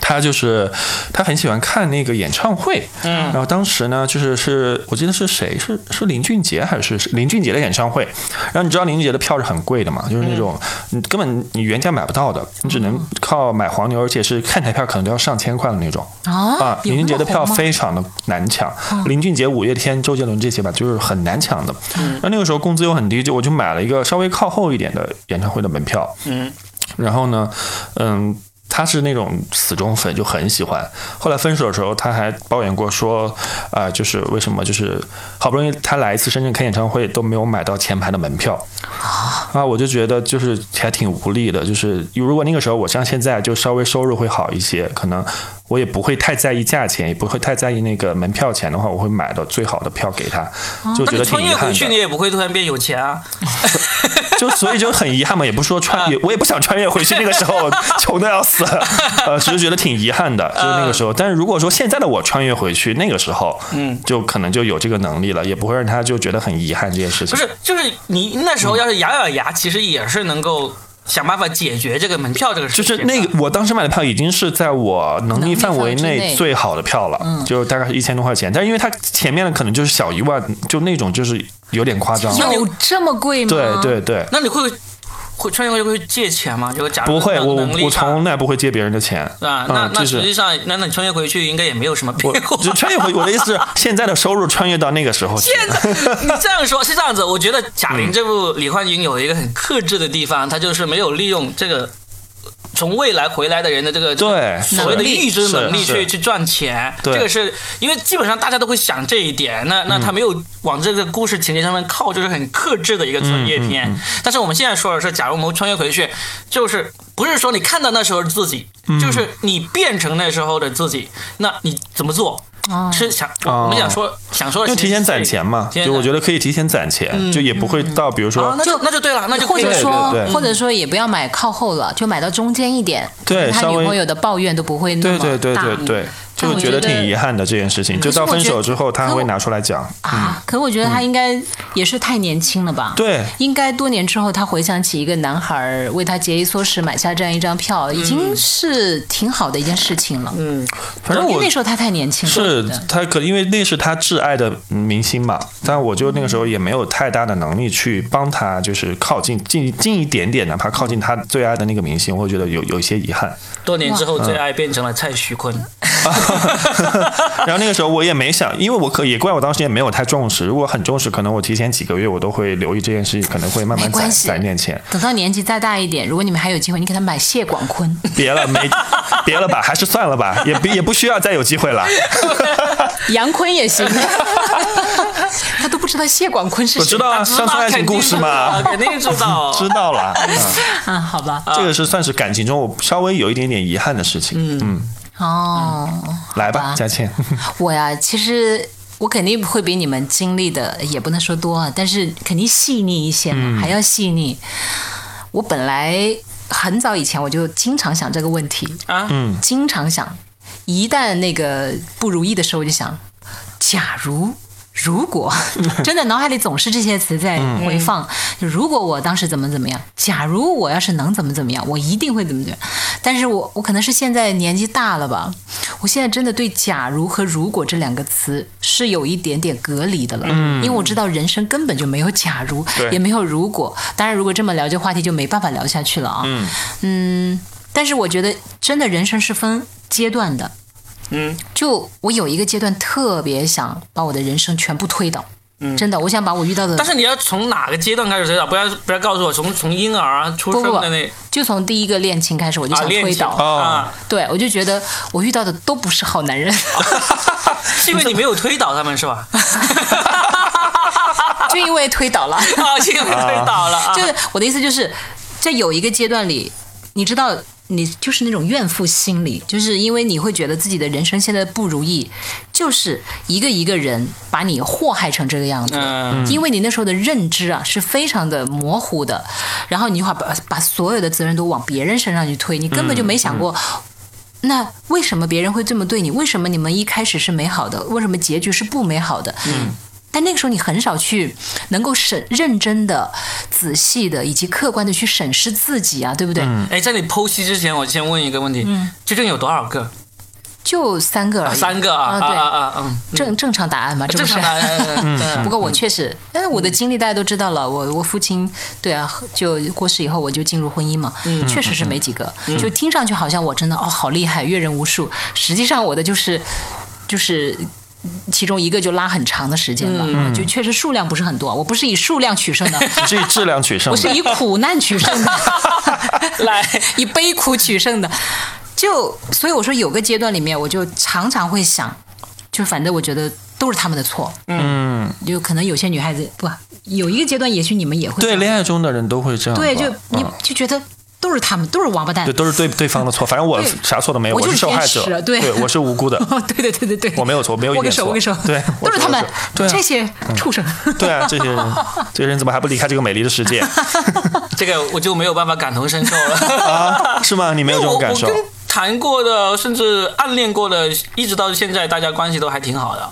他就是他很喜欢看那个演唱会，嗯，然后当时呢，就是是我记得是谁是是林俊杰还是是林俊杰的演唱会，然后你知道林俊杰的票是很贵的嘛，就是那种你根本你原价买不到的，你只能靠买黄牛，而且是看台票可能都要上千块的那种啊有林俊杰的票非常的难抢，林俊杰、五月天、周杰伦这些吧，就是很难抢的。然后那个时候工资又很低，就我就买了一个稍微靠后一点的演唱会的门票，嗯，然后呢，嗯，他是那种死忠粉，就很喜欢。后来分手的时候，他还抱怨过说，啊、就是为什么就是好不容易他来一次深圳开演唱会都没有买到前排的门票啊，我就觉得就是还挺无力的。就是如果那个时候我像现在就稍微收入会好一些，可能我也不会太在意价钱，也不会太在意那个门票钱的话，我会买到最好的票给他，就觉得挺遗憾穿越回去，你。也不会突然变有钱啊。就所以就很遗憾嘛，也不是说穿越，我也不想穿越回去，那个时候穷的要死，呃，只是觉得挺遗憾的，就是那个时候。但是如果说现在的我穿越回去，那个时候，嗯，就可能就有这个能力了，也不会让他就觉得很遗憾这件事情。不是，就是你那时候要是咬咬牙，其实也是能够想办法解决这个门票这个事情。就是那个，我当时买的票已经是在我能力范围内最好的票了，就大概是一千多块钱。但是因为它前面的可能就是小一万，就那种就是有点夸张。有这么贵吗？对对对，那你会会穿越回去会借钱吗？如果假如不会，能我我从来不会借别人的钱。啊，那嗯，那就是实际上，那那你穿越回去应该也没有什么变我化。就穿越回，我的意思是，现在的收入穿越到那个时候去。现在 你这样说，是这样子。我觉得贾玲这部李焕英有一个很克制的地方，她就是没有利用这个从未来回来的人的这个对所谓的预知能力去去赚钱。对这个是因为基本上大家都会想这一点。那那他没有往这个故事情节上面靠，就是很克制的一个穿越片。但是我们现在说的是，假如我们穿越回去，就是不是说你看到那时候的自己，就是你变成那时候的自己，那你怎么做？是想我们想说想说的其实是这个，因为提前攒钱嘛，就我觉得可以提前攒钱，就也不会到比如啊说，那就那就对了，那就可以对或者说对对，或者说也不要买靠后了，就买到中间一点，他对他女朋友的抱怨都不会那么对对对大。对对，就觉得觉得挺遗憾的这件事情。就到分手之后，他还会拿出来讲。啊。可我觉得他应该也是太年轻了吧？对应该多年之后，他回想起一个男孩儿为他节衣缩食买下这样一张票，已经是挺好的一件事情了。嗯，反正我那时候他太年轻了。是他可因为那是他挚爱的明星嘛，但我就那个时候也没有太大的能力去帮他，就是靠近近近一点点，哪怕靠近他最爱的那个明星，我会觉得有有一些遗憾。多年之后，最爱变成了蔡徐坤。然后那个时候我也没想，因为我可也怪我当时也没有太重视。如果很重视，可能我提前几个月我都会留意这件事情，可能会慢慢攒攒点钱。等到年纪再大一点，如果你们还有机会，你给他买谢广坤，别了，没别了吧，还是算了吧，也不也不需要再有机会了。杨坤也行。他都不知道谢广坤是谁。我知道啊，乡村爱情故事嘛，肯定知道。知道了。嗯啊，好吧。这个是算是感情中我稍微有一点点遗憾的事情。嗯嗯，哦，来吧，佳倩。我呀，其实我肯定会比你们经历的，也不能说多啊，但是肯定细腻一些嘛，还要细腻。我本来很早以前我就经常想这个问题，啊，嗯经常想，一旦那个不如意的时候，我就想，假如如果真的脑海里总是这些词在回放，就如果我当时怎么怎么样，假如我要是能怎么怎么样，我一定会怎么怎么样。但是我我可能是现在年纪大了吧，我现在真的对“假如”和“如果”这两个词是有一点点隔离的了，因为我知道人生根本就没有假如，也没有如果。当然，如果这么聊这话题就没办法聊下去了啊。嗯但是我觉得真的人生是分阶段的。嗯，就我有一个阶段特别想把我的人生全部推倒，嗯真的，我想把我遇到的，但是你要从哪个阶段开始推倒？不要不要告诉我从从婴儿啊出生的那就从第一个恋情开始，我就想推倒。啊，对，我就觉得我遇到的都不是好男人，是因为你没有推倒他们是吧？就因为推倒了。啊，就因为推倒了啊，就是我的意思就是，在有一个阶段里，你知道。你就是那种怨妇心理，就是因为你会觉得自己的人生现在不如意，就是一个一个人把你祸害成这个样子。嗯因为你那时候的认知啊是非常的模糊的，然后你会把把所有的责任都往别人身上去推，你根本就没想过。那为什么别人会这么对你？为什么你们一开始是美好的？为什么结局是不美好的？嗯。但那个时候你很少去能够审认真的、仔细的以及客观的去审视自己啊，对不对？哎，在你剖析之前，我先问一个问题：究竟有多少个？就三个而已，三个啊啊，对，啊啊正正常答案嘛，这不是正常。答案。嗯 不过我确实，但是我的经历大家都知道了。我我父亲对啊，就过世以后我就进入婚姻嘛，确实是没几个。就听上去好像我真的哦好厉害，阅人无数。实际上我的就是就是。其中一个就拉很长的时间了，就确实数量不是很多。我不是以数量取胜的，是以质量取胜的。我是以苦难取胜的，来，以悲苦取胜的。就所以我说，有个阶段里面，我就常常会想，就反正我觉得都是他们的错。嗯，就可能有些女孩子不有一个阶段，也许你们也会对，恋爱中的人都会这样。对，就你嗯就觉得都是他们，都是王八蛋对，。都是对对方的错，反正我啥错都没有，我是是受害者对我是无辜的，哦，对对对对对，我没有错，我没有一握个手，点错，握个手，对，都是他们对啊这些畜生。对啊，这些人，这些人怎么还不离开这个美丽的世界 这个我就没有办法感同身受了。啊？是吗？你没有这种感受我？我跟谈过的，甚至暗恋过的，一直到现在，大家关系都还挺好的。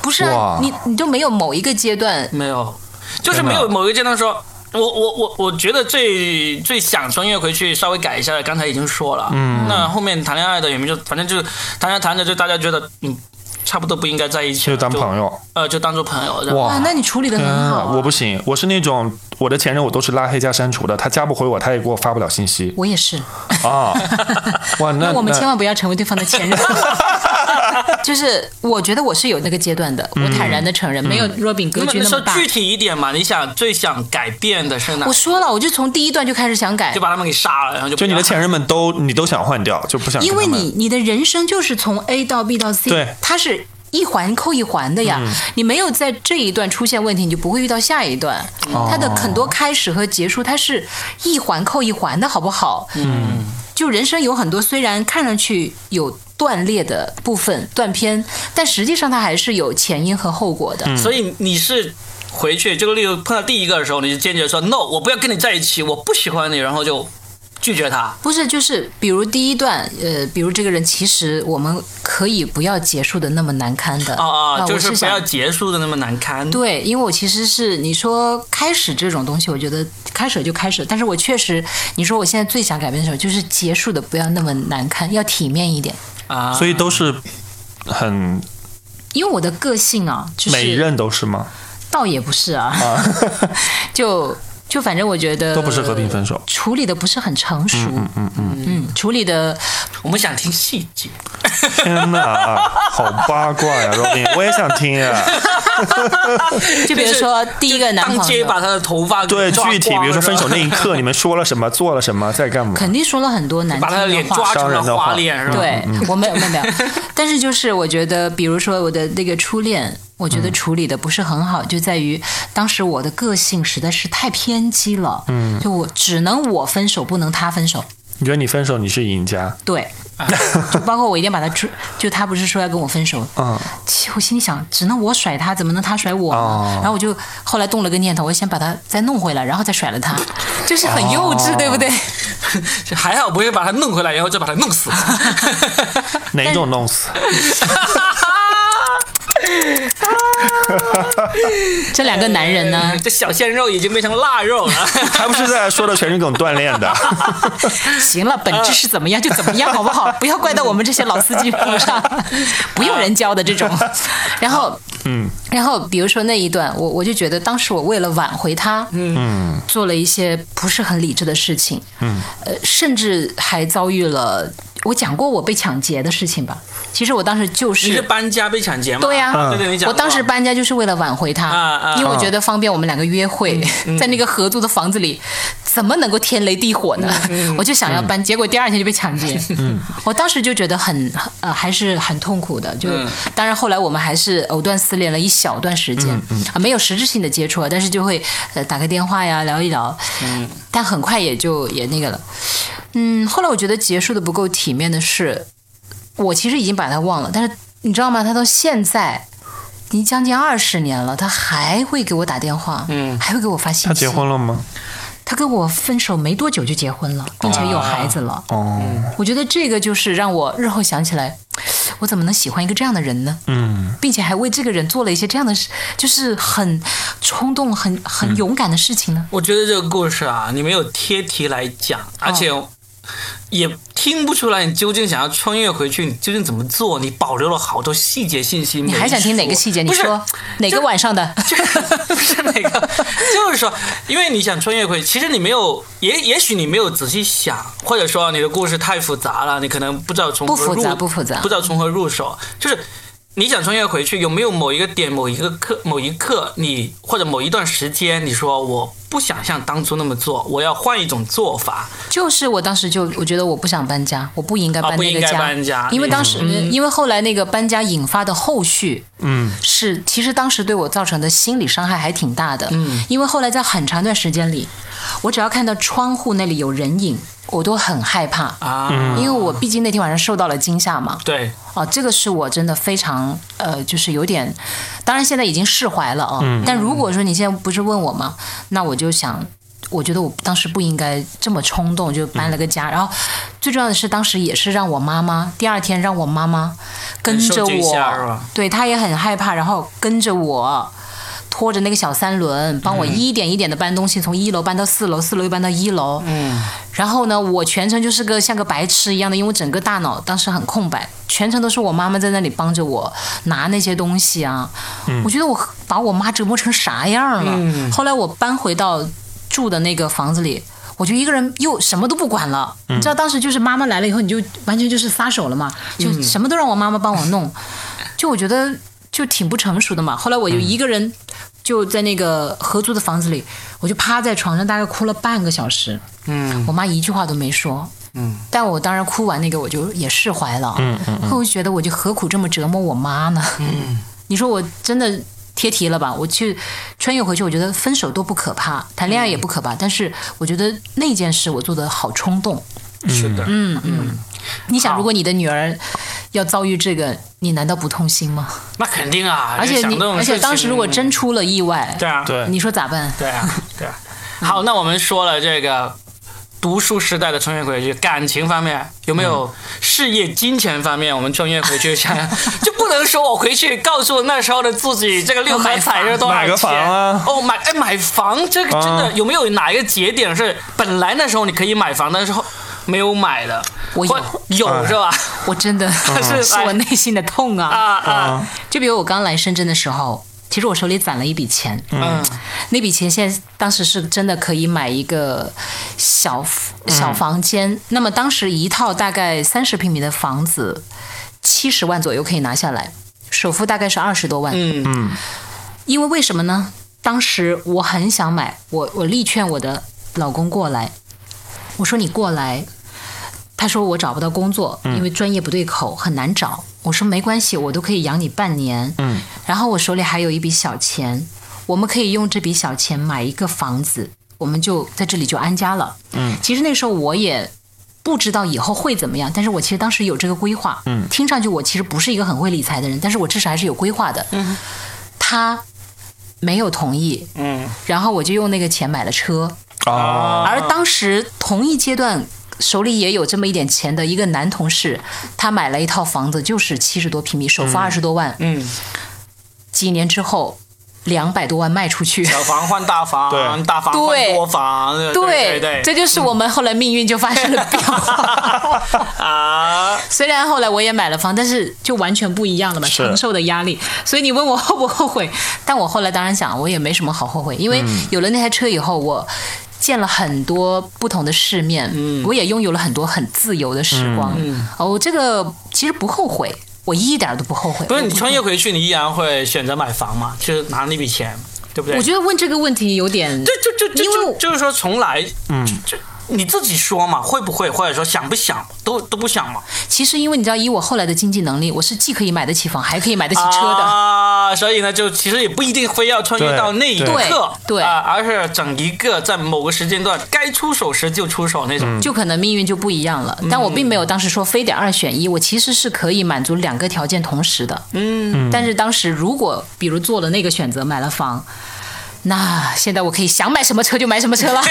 不是你你就没有某一个阶段，没有，就是没有某一个阶段说。我我我我觉得最最想穿越回去稍微改一下的，刚才已经说了。嗯，那后面谈恋爱的有没有就反正就是谈着谈着就大家觉得嗯差不多不应该在一起就，当朋友，呃就当做朋友哇。啊，那你处理的很好啊。我不行，我是那种我的前任我都是拉黑加删除的，他加不回我，他也给我发不了信息我也是，啊。哇，那那我们千万不要成为对方的前任。就是我觉得我是有那个阶段的，我坦然的承认，没有 Robin 格那么局那么大。说具体一点嘛，你想最想改变的是哪我？说了，我就从第一段就开始想改就，把他们给杀了，然后就就你的前任们都你都想换掉，就不想跟因为你你的人生就是从 A 到 B 到 C，对它是。一环扣一环的呀，你没有在这一段出现问题，你就不会遇到下一段。它的很多开始和结束，它是一环扣一环的，好不好？嗯，就人生有很多虽然看上去有断裂的部分、断片，但实际上它还是有前因和后果的。所以你是回去，这个例子碰到第一个的时候，你就坚决说 no，我不要跟你在一起，我不喜欢你，然后就拒绝他。不是，就是比如第一段，呃，比如这个人，其实我们可以不要结束的那么难堪的。啊啊，就是不要结束的那么难堪。对，因为我其实是你说开始这种东西，我觉得开始就开始，但是我确实，你说我现在最想改变的时候，就是结束的不要那么难堪，要体面一点。啊，所以都是很因为我的个性啊，就是每一任都是吗？倒也不是啊，就就反正我觉得都不是和平分手。处理的不是很成熟，嗯嗯嗯处理的我们想听细节。天哪，好八卦呀，Robin，我也想听啊。就比如说第一个男当朋友，街把他的头发对，具体比如说分手那一刻，你们说了什么，做了什么，在干嘛？肯定说了很多难听把他的脸话。抓成了伤人的话。花脸是吧？对，我没有没有没有，但是就是我觉得，比如说我的那个初恋，我觉得处理的不是很好，就在于当时我的个性实在是太偏激了，嗯，就我只能我分手，不能他分手，你觉得你分手你是赢家？对，就包括我一定要把他追，就他不是说要跟我分手，嗯，其实我心里想，只能我甩他，怎么能他甩我呢？哦然后我就后来动了个念头，我先把他再弄回来，然后再甩了他，就是很幼稚，哦对不对？还好不会把他弄回来，然后再把他弄死。哪一种弄死？这两个男人呢，这小鲜肉已经变成腊肉了。还不是在说的全是梗锻炼的？行了，本质是怎么样就怎么样，好不好？不要怪到我们这些老司机头上，不用人教的这种。然后，嗯，然后比如说那一段，我我就觉得当时我为了挽回他，嗯，做了一些不是很理智的事情，嗯，呃，甚至还遭遇了。我讲过我被抢劫的事情吧？其实我当时就是你是搬家被抢劫吗？对呀、对对，你讲。我当时搬家就是为了挽回他，因为我觉得方便我们两个约会，嗯在那个合租的房子里，怎么能够天雷地火呢？嗯我就想要搬，结果第二天就被抢劫。我当时就觉得很呃还是很痛苦的，就、嗯当然后来我们还是藕断丝连了一小段时间、嗯啊，没有实质性的接触，但是就会呃打个电话呀聊一聊，嗯但很快也就也那个了。嗯，后来我觉得结束的不够体面的是，我其实已经把他忘了，但是你知道吗？他到现在已经将近二十年了，他还会给我打电话，嗯，还会给我发信息。他结婚了吗？他跟我分手没多久就结婚了，并且有孩子了。哦，我觉得这个就是让我日后想起来，我怎么能喜欢一个这样的人呢？嗯，并且还为这个人做了一些这样的事，就是很冲动、很很勇敢的事情呢？我觉得这个故事啊，你没有贴题来讲，而且也听不出来你究竟想要穿越回去，你究竟怎么做？你保留了好多细节信息。你还想听哪个细节？你说哪个晚上的？就 不是哪个，就是说，因为你想穿越回去，其实你没有，也也许你没有仔细想，或者说你的故事太复杂了，你可能不知道从何不复杂入不复杂不知道从何入手。就是你想穿越回去，有没有某一个点、某一个刻、某一刻，你或者某一段时间，你说我不想像当初那么做，我要换一种做法。就是我当时就我觉得我不想搬家，我不应该搬啊不应该那个家，搬家因为当时、因为后来那个搬家引发的后续，嗯，是其实当时对我造成的心理伤害还挺大的，嗯，因为后来在很长一段时间里，我只要看到窗户那里有人影，我都很害怕。啊，因为我毕竟那天晚上受到了惊吓嘛，对，哦，这个是我真的非常呃，就是有点，当然现在已经释怀了啊、但如果说你现在不是问我吗，那我就想，我觉得我当时不应该这么冲动就搬了个家，然后最重要的是当时也是让我妈妈第二天让我妈妈跟着我，对她也很害怕，然后跟着我。拖着那个小三轮，帮我一点一点的搬东西，从一楼搬到四楼，四楼又搬到一楼。嗯，然后呢，我全程就是个像个白痴一样的，因为整个大脑当时很空白，全程都是我妈妈在那里帮着我拿那些东西啊。我觉得我把我妈折磨成啥样了。后来我搬回到住的那个房子里。我就一个人又什么都不管了，你知道当时就是妈妈来了以后，你就完全就是撒手了嘛，就什么都让我妈妈帮我弄，就我觉得就挺不成熟的嘛。后来我就一个人就在那个合租的房子里，我就趴在床上，大概哭了半个小时。嗯我妈一句话都没说。嗯，但我当然哭完那个，我就也释怀了。嗯嗯后我就觉得，我就何苦这么折磨我妈呢？嗯，你说我真的贴题了吧？我去穿越回去，我觉得分手都不可怕，谈恋爱也不可怕，但是我觉得那件事我做的好冲动。是的，嗯嗯你想，如果你的女儿要遭遇这个，你难道不痛心吗？那肯定啊，而且你，而且当时如果真出了意外，对啊，对。你说咋办？对啊，对啊。好，那我们说了这个读书时代的穿越回去，感情方面有没有事业、金钱方面，我们穿越回去想想，就不能说我回去告诉那时候的自己，这个六合彩是多少钱？买个房啊。哦，买哎买房，这个真的、啊。有没有哪一个节点是本来那时候你可以买房，但是后没有买的？我有有是吧？我真的 是是我内心的痛啊！啊啊，就比如我刚来深圳的时候，其实我手里攒了一笔钱，嗯那笔钱现在当时是真的可以买一个小小房间。那么当时一套大概三十平米的房子，七十万左右可以拿下来，首付大概是二十多万。嗯嗯因为为什么呢？当时我很想买，我我力劝我的老公过来，我说你过来。他说我找不到工作，因为专业不对口，很难找。我说没关系，我都可以养你半年。嗯，然后我手里还有一笔小钱，我们可以用这笔小钱买一个房子，我们就在这里就安家了。嗯，其实那时候我也不知道以后会怎么样，但是我其实当时有这个规划。嗯，听上去我其实不是一个很会理财的人，但是我至少还是有规划的。嗯，他没有同意，嗯然后我就用那个钱买了车。哦，而当时同一阶段。手里也有这么一点钱的一个男同事，他买了一套房子，就是七十多平米，首付二十多万。嗯几年之后，两百多万卖出去。小房换大房，对大房换对多房，对对对这就是我们后来命运就发生了变化。啊，虽然后来我也买了房，但是就完全不一样了嘛，承受的压力。所以你问我后不后悔，但我后来当然想，我也没什么好后悔，因为有了那台车以后，我。见了很多不同的世面，嗯我也拥有了很多很自由的时光。嗯哦，这个其实不后悔，我一点都不后悔。不是你穿越回去，你依然会选择买房嘛？就是拿那笔钱，对不对？我觉得问这个问题有点，对就就就因为就就是说从来，嗯，就你自己说嘛，会不会或者说想不想都都不想嘛？其实因为你知道，以我后来的经济能力，我是既可以买得起房，还可以买得起车的。啊，所以呢，就其实也不一定非要穿越到那一刻，对而是整一个在某个时间段该出手时就出手那种。就可能命运就不一样了。但我并没有当时说非得二选一，我其实是可以满足两个条件同时的。嗯，但是当时如果比如做了那个选择，买了房。那现在我可以想买什么车就买什么车了。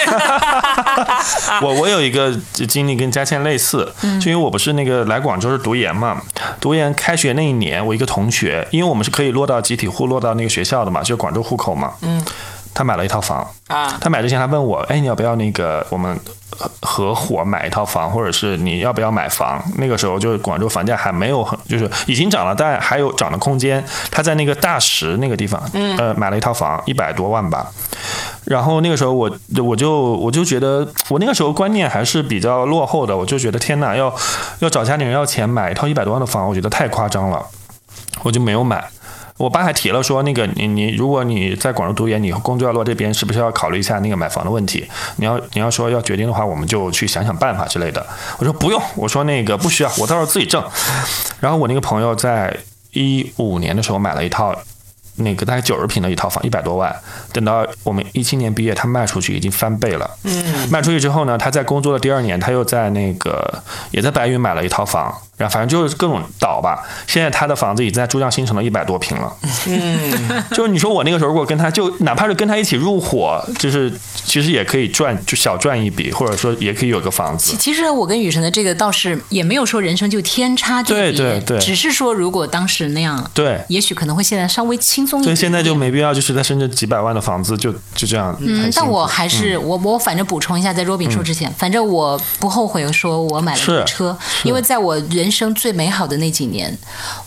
我我有一个经历跟佳倩类似，就因为我不是那个来广州是读研嘛，读研开学那一年，我一个同学，因为我们是可以落到集体户，落到那个学校的嘛，就广州户口嘛，嗯，他买了一套房，啊，他买之前他问我，哎，你要不要那个我们合合伙买一套房，或者是你要不要买房？那个时候就是广州房价还没有很，就是已经涨了，但还有涨的空间。他在那个大石那个地方，呃，买了一套房，一百多万吧。然后那个时候我我就我就觉得我那个时候观念还是比较落后的，我就觉得天哪，要要找家里人要钱买一套一百多万的房，我觉得太夸张了，我就没有买。我爸还提了说，那个你你如果你在广州读研，你工作要落这边，是不是要考虑一下那个买房的问题？你要你要说要决定的话，我们就去想想办法之类的。我说不用，我说那个不需要，我到时候自己挣。然后我那个朋友在一五年的时候买了一套。那个大概九十平的一套房，一百多万。等到我们一七年毕业，他卖出去已经翻倍了。嗯，卖出去之后呢，他在工作的第二年，他又在那个也在白云买了一套房，然后反正就是各种倒吧。现在他的房子已经在珠江新城的一百多平了。嗯，就是你说我那个时候如果跟他就哪怕是跟他一起入伙，就是其实也可以赚就小赚一笔，或者说也可以有个房子。其实我跟雨辰的这个倒是也没有说人生就天差地别，对对对只是说如果当时那样，对也许可能会现在稍微轻松一点。所以现在就没必要就是在深圳几百万的房子就就这样。嗯，但我还是、我我反正补充一下，在 Robin 说之前，反正我不后悔说我买了车，因为在我人生最美好的那几年，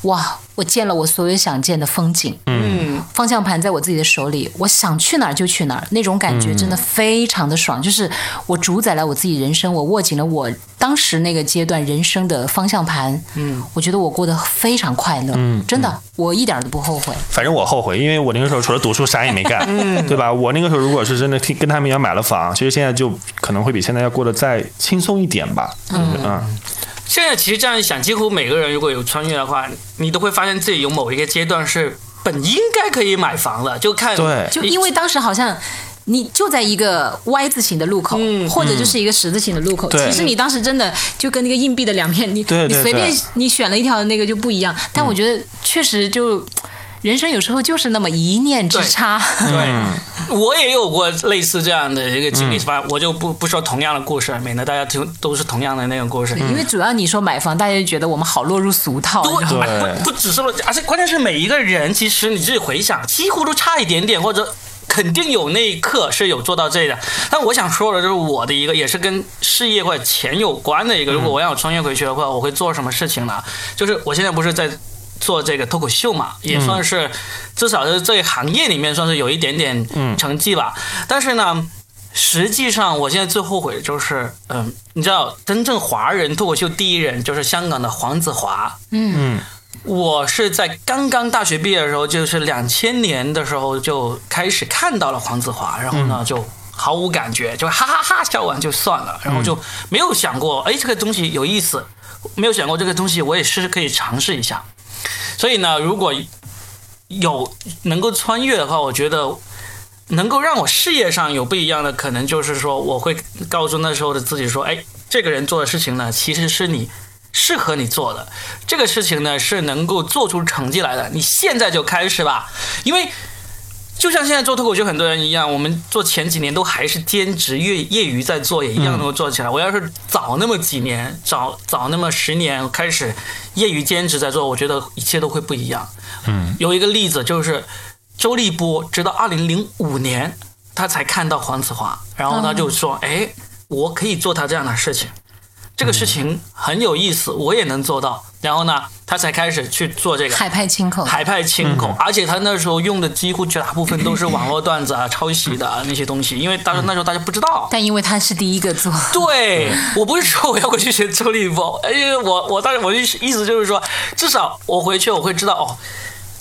哇，我见了我所有想见的风景。嗯，方向盘在我自己的手里，我想去哪儿就去哪儿，那种感觉真的非常的爽。就是我主宰了我自己人生，我握紧了我当时那个阶段人生的方向盘。嗯，我觉得我过得非常快乐。嗯，真的，我一点都不后悔。反正我后悔，因为我那个时候除了读书啥也没干，对吧？我那个时候如果是真的听跟他们一样买了房，其实现在就可能会比现在要过得再轻松一点吧。嗯现在其实这样一想，几乎每个人如果有穿越的话，你都会发现自己有某一个阶段是本应该可以买房了，就看对就因为当时好像。你就在一个 Y 字形的路口，嗯或者就是一个十字形的路口。对其实你当时真的就跟那个硬币的两面，你你随便你选了一条那个就不一样。但我觉得确实就人生有时候就是那么一念之差。对，我也有过类似这样的一个经历，反正我就不不说同样的故事，免得大家听都是同样的那个故事。因为主要你说买房，大家就觉得我们好落入俗套？对，不不只是落，而且关键是每一个人，其实你自己回想，几乎都差一点点，或者肯定有那一刻是有做到这的。但我想说的就是我的一个，也是跟事业或者钱有关的一个。如果我要穿越回去的话，我会做什么事情呢？就是我现在不是在。做这个脱口秀嘛，也算是至少是这个行业里面算是有一点点成绩吧。但是呢，实际上我现在最后悔的就是，嗯，你知道，真正华人脱口秀第一人就是香港的黄子华。嗯我是在刚刚大学毕业的时候，就是两千年的时候就开始看到了黄子华，然后呢就毫无感觉，就哈哈哈笑完就算了，然后就没有想过，哎，这个东西有意思，没有想过这个东西我也是可以尝试一下。所以呢，如果有能够穿越的话，我觉得能够让我事业上有不一样的，可能就是说，我会告诉那时候的自己说，哎，这个人做的事情呢，其实是你适合你做的，这个事情呢是能够做出成绩来的，你现在就开始吧，因为。就像现在做脱口秀很多人一样，我们做前几年都还是兼职业业余在做，也一样能够做起来。我要是早那么几年，早 早那么十年开始业余兼职在做，我觉得一切都会不一样。嗯，有一个例子就是周立波，直到二零零五年他才看到黄子华，然后他就说：“哎，我可以做他这样的事情。”这个事情很有意思，我也能做到。然后呢，他才开始去做这个海派清口，海派清口，而且他那时候用的几乎绝大部分都是网络段子啊、抄袭的啊那些东西，因为当时那时候大家不知道。但因为他是第一个做，对我不是说我要回去学周立波，因为我我当时我的意思就是说，至少我回去我会知道哦，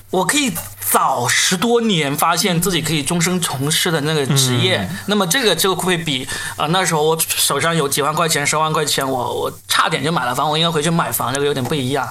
我可以。早十多年发现自己可以终身从事的那个职业，那么这个就会比啊那时候我手上有几万块钱、十万块钱，我我差点就买了房，我应该回去买房，这个有点不一样。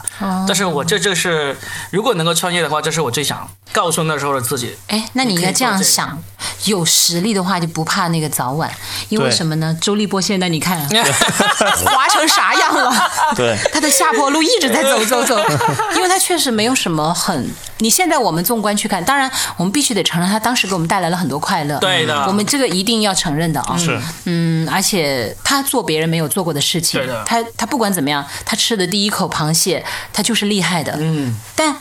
但是我这这是如果能够创业的话，这是我最想告诉那时候的自己。哎，那你应该这样想，有实力的话就不怕那个早晚，因为什么呢？周立波现在你看 滑成啥样了？对，他的下坡路一直在走走走，因为他确实没有什么很。你现在我们纵观去看，当然我们必须得承认，他当时给我们带来了很多快乐。对的，我们这个一定要承认的啊。是，嗯，而且他做别人没有做过的事情。对的。他他不管怎么样，他吃的第一口螃蟹，他就是厉害的。嗯。但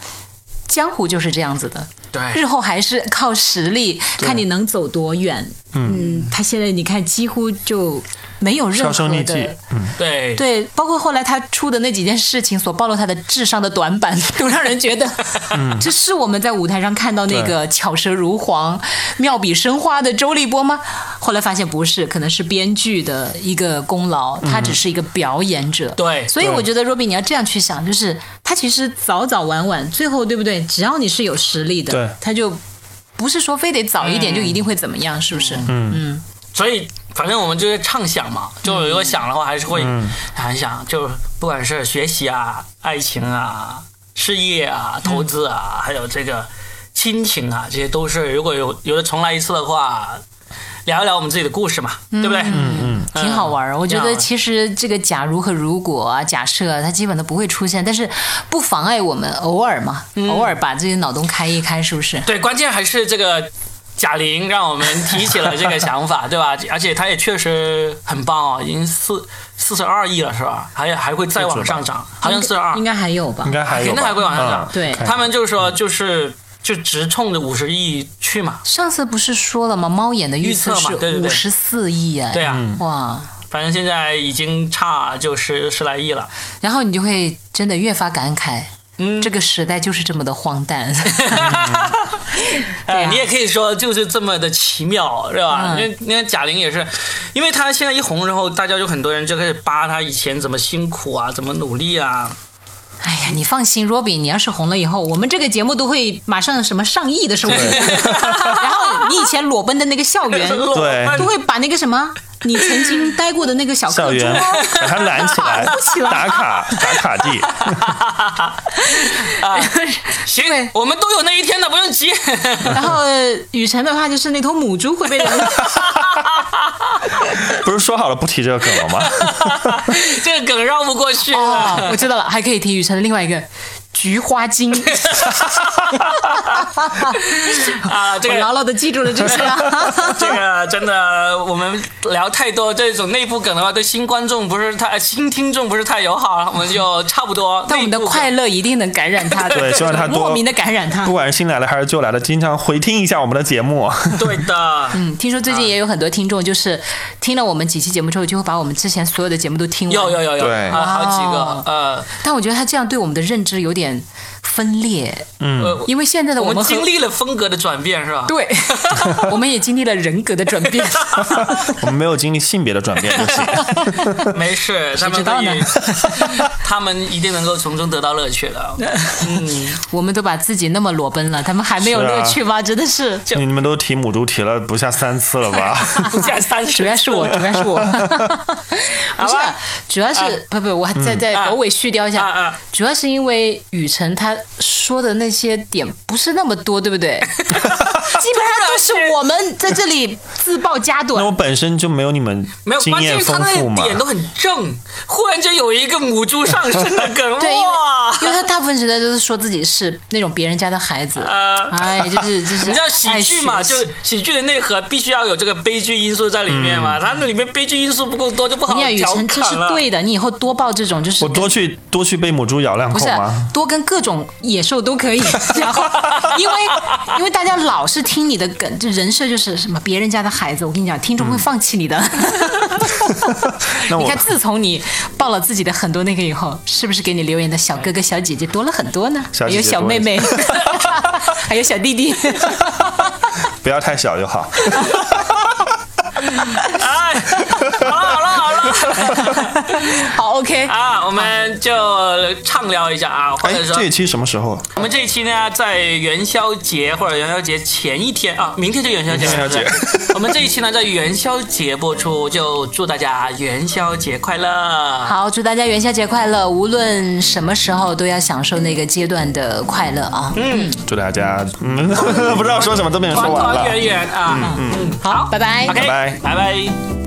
江湖就是这样子的。对。日后还是靠实力，看你能走多远。嗯。他现在你看，几乎就。没有任何的，嗯，对对，包括后来他出的那几件事情所暴露他的智商的短板，都让人觉得，这是我们在舞台上看到那个巧舌如簧、妙笔生花的周立波吗？后来发现不是，可能是编剧的一个功劳，他只是一个表演者。对，所以我觉得若比你要这样去想，就是他其实早早晚晚，最后对不对？只要你是有实力的，对，他就不是说非得早一点就一定会怎么样，是不是？嗯嗯，所以。反正我们就是畅想嘛，就如果想的话，还是会很想，就不管是学习啊、爱情啊、事业啊、投资啊，还有这个亲情啊，这些都是如果有有的重来一次的话，聊一聊我们自己的故事嘛，对不对？嗯嗯，挺好玩儿。我觉得其实这个假如和如果啊、假设，它基本都不会出现，但是不妨碍我们偶尔嘛，偶尔把这些脑洞开一开，是不是？对，关键还是这个。贾玲让我们提起了这个想法，对吧？而且她也确实很棒哦，已经四四十二亿了，是吧？还还会再往上涨，好像四十二，应该还有吧？应该还有，肯定还会往上涨。对，他们就是说，就是就直冲着五十亿去嘛。上次不是说了吗？猫眼的预测是五十四亿哎，对啊，哇，反正现在已经差就十十来亿了。然后你就会真的越发感慨。嗯，这个时代就是这么的荒诞。哎，你也可以说就是这么的奇妙，是吧？因为你看贾玲也是，因为她现在一红之后，大家就很多人就开始扒她以前怎么辛苦啊，怎么努力啊。哎呀，你放心，，Robin，，你要是红了以后，我们这个节目都会马上什么上亿的收入。然后你以前裸奔的那个校园，对，都会把那个什么。你曾经待过的那个小校园，把它拦起来，打卡打卡地。啊，行，我们都有那一天的，不用急。然后雨辰的话，就是那头母猪会被人。不是说好了不提这个梗了吗？这个梗绕不过去。哦，我知道了，还可以提雨辰的另外一个。菊花精 啊，这个牢牢的记住了这个。这个真的，我们聊太多这种内部梗的话，对新观众不是太、新听众不是太友好，我们就差不多。但我们的快乐一定能感染他，对，希望他莫名的感染他。不管是新来的还是旧来的，经常回听一下我们的节目。对的，嗯，听说最近也有很多听众，就是听了我们几期节目之后，就会把我们之前所有的节目都听完。有有有有，对，好几个。呃，但我觉得他这样对我们的认知有点。men 分裂，嗯，因为现在的我们经历了风格的转变，是吧？对，我们也经历了人格的转变。我们没有经历性别的转变就行。没事，他们他们一定能够从中得到乐趣的。嗯，我们都把自己那么裸奔了，他们还没有乐趣吗？真的是。你们都提母猪提了不下三次了吧？不下三次，主要是我，主要是我。不是，主要是不不，我再再狗尾续貂一下。主要是因为雨辰他。说的那些点不是那么多，对不对？基本上都是我们在这里自曝家短那我。本身就没有你们没有，经验关键是他丰富嘛。那个点都很正，忽然间有一个母猪上身的梗，对，因为哇！因为他大部分时间都是说自己是那种别人家的孩子，呃哎，就是就是。你知道喜剧嘛，就喜剧的内核必须要有这个悲剧因素在里面嘛，它那里面悲剧因素不够多就不好你看雨调辰，这是。对的。你以后多报这种，就是我多去多去被母猪咬两不是口吗？多跟各种野兽都可以，然后因为因为大家老是听你的梗，就人设就是什么别人家的孩子，我跟你讲，听众会放弃你的。你看，自从你报了自己的很多那个以后，是不是给你留言的小哥哥小姐姐多了很多呢？小姐姐还有小妹妹，还有小弟弟。不要太小就好。好，OK，啊，我们就畅聊一下啊，或哎者，说这一期什么时候？我们这一期呢，在元宵节或者元宵节前一天啊，明天就元宵节了，元宵节我们这一期呢，在元宵节播出，就祝大家元宵节快乐。好，祝大家元宵节快乐！无论什么时候，都要享受那个阶段的快乐啊！嗯，祝大家，嗯，不知道说什么，都被人说团团。圆圆啊，嗯，好，拜拜。OK，拜拜拜拜。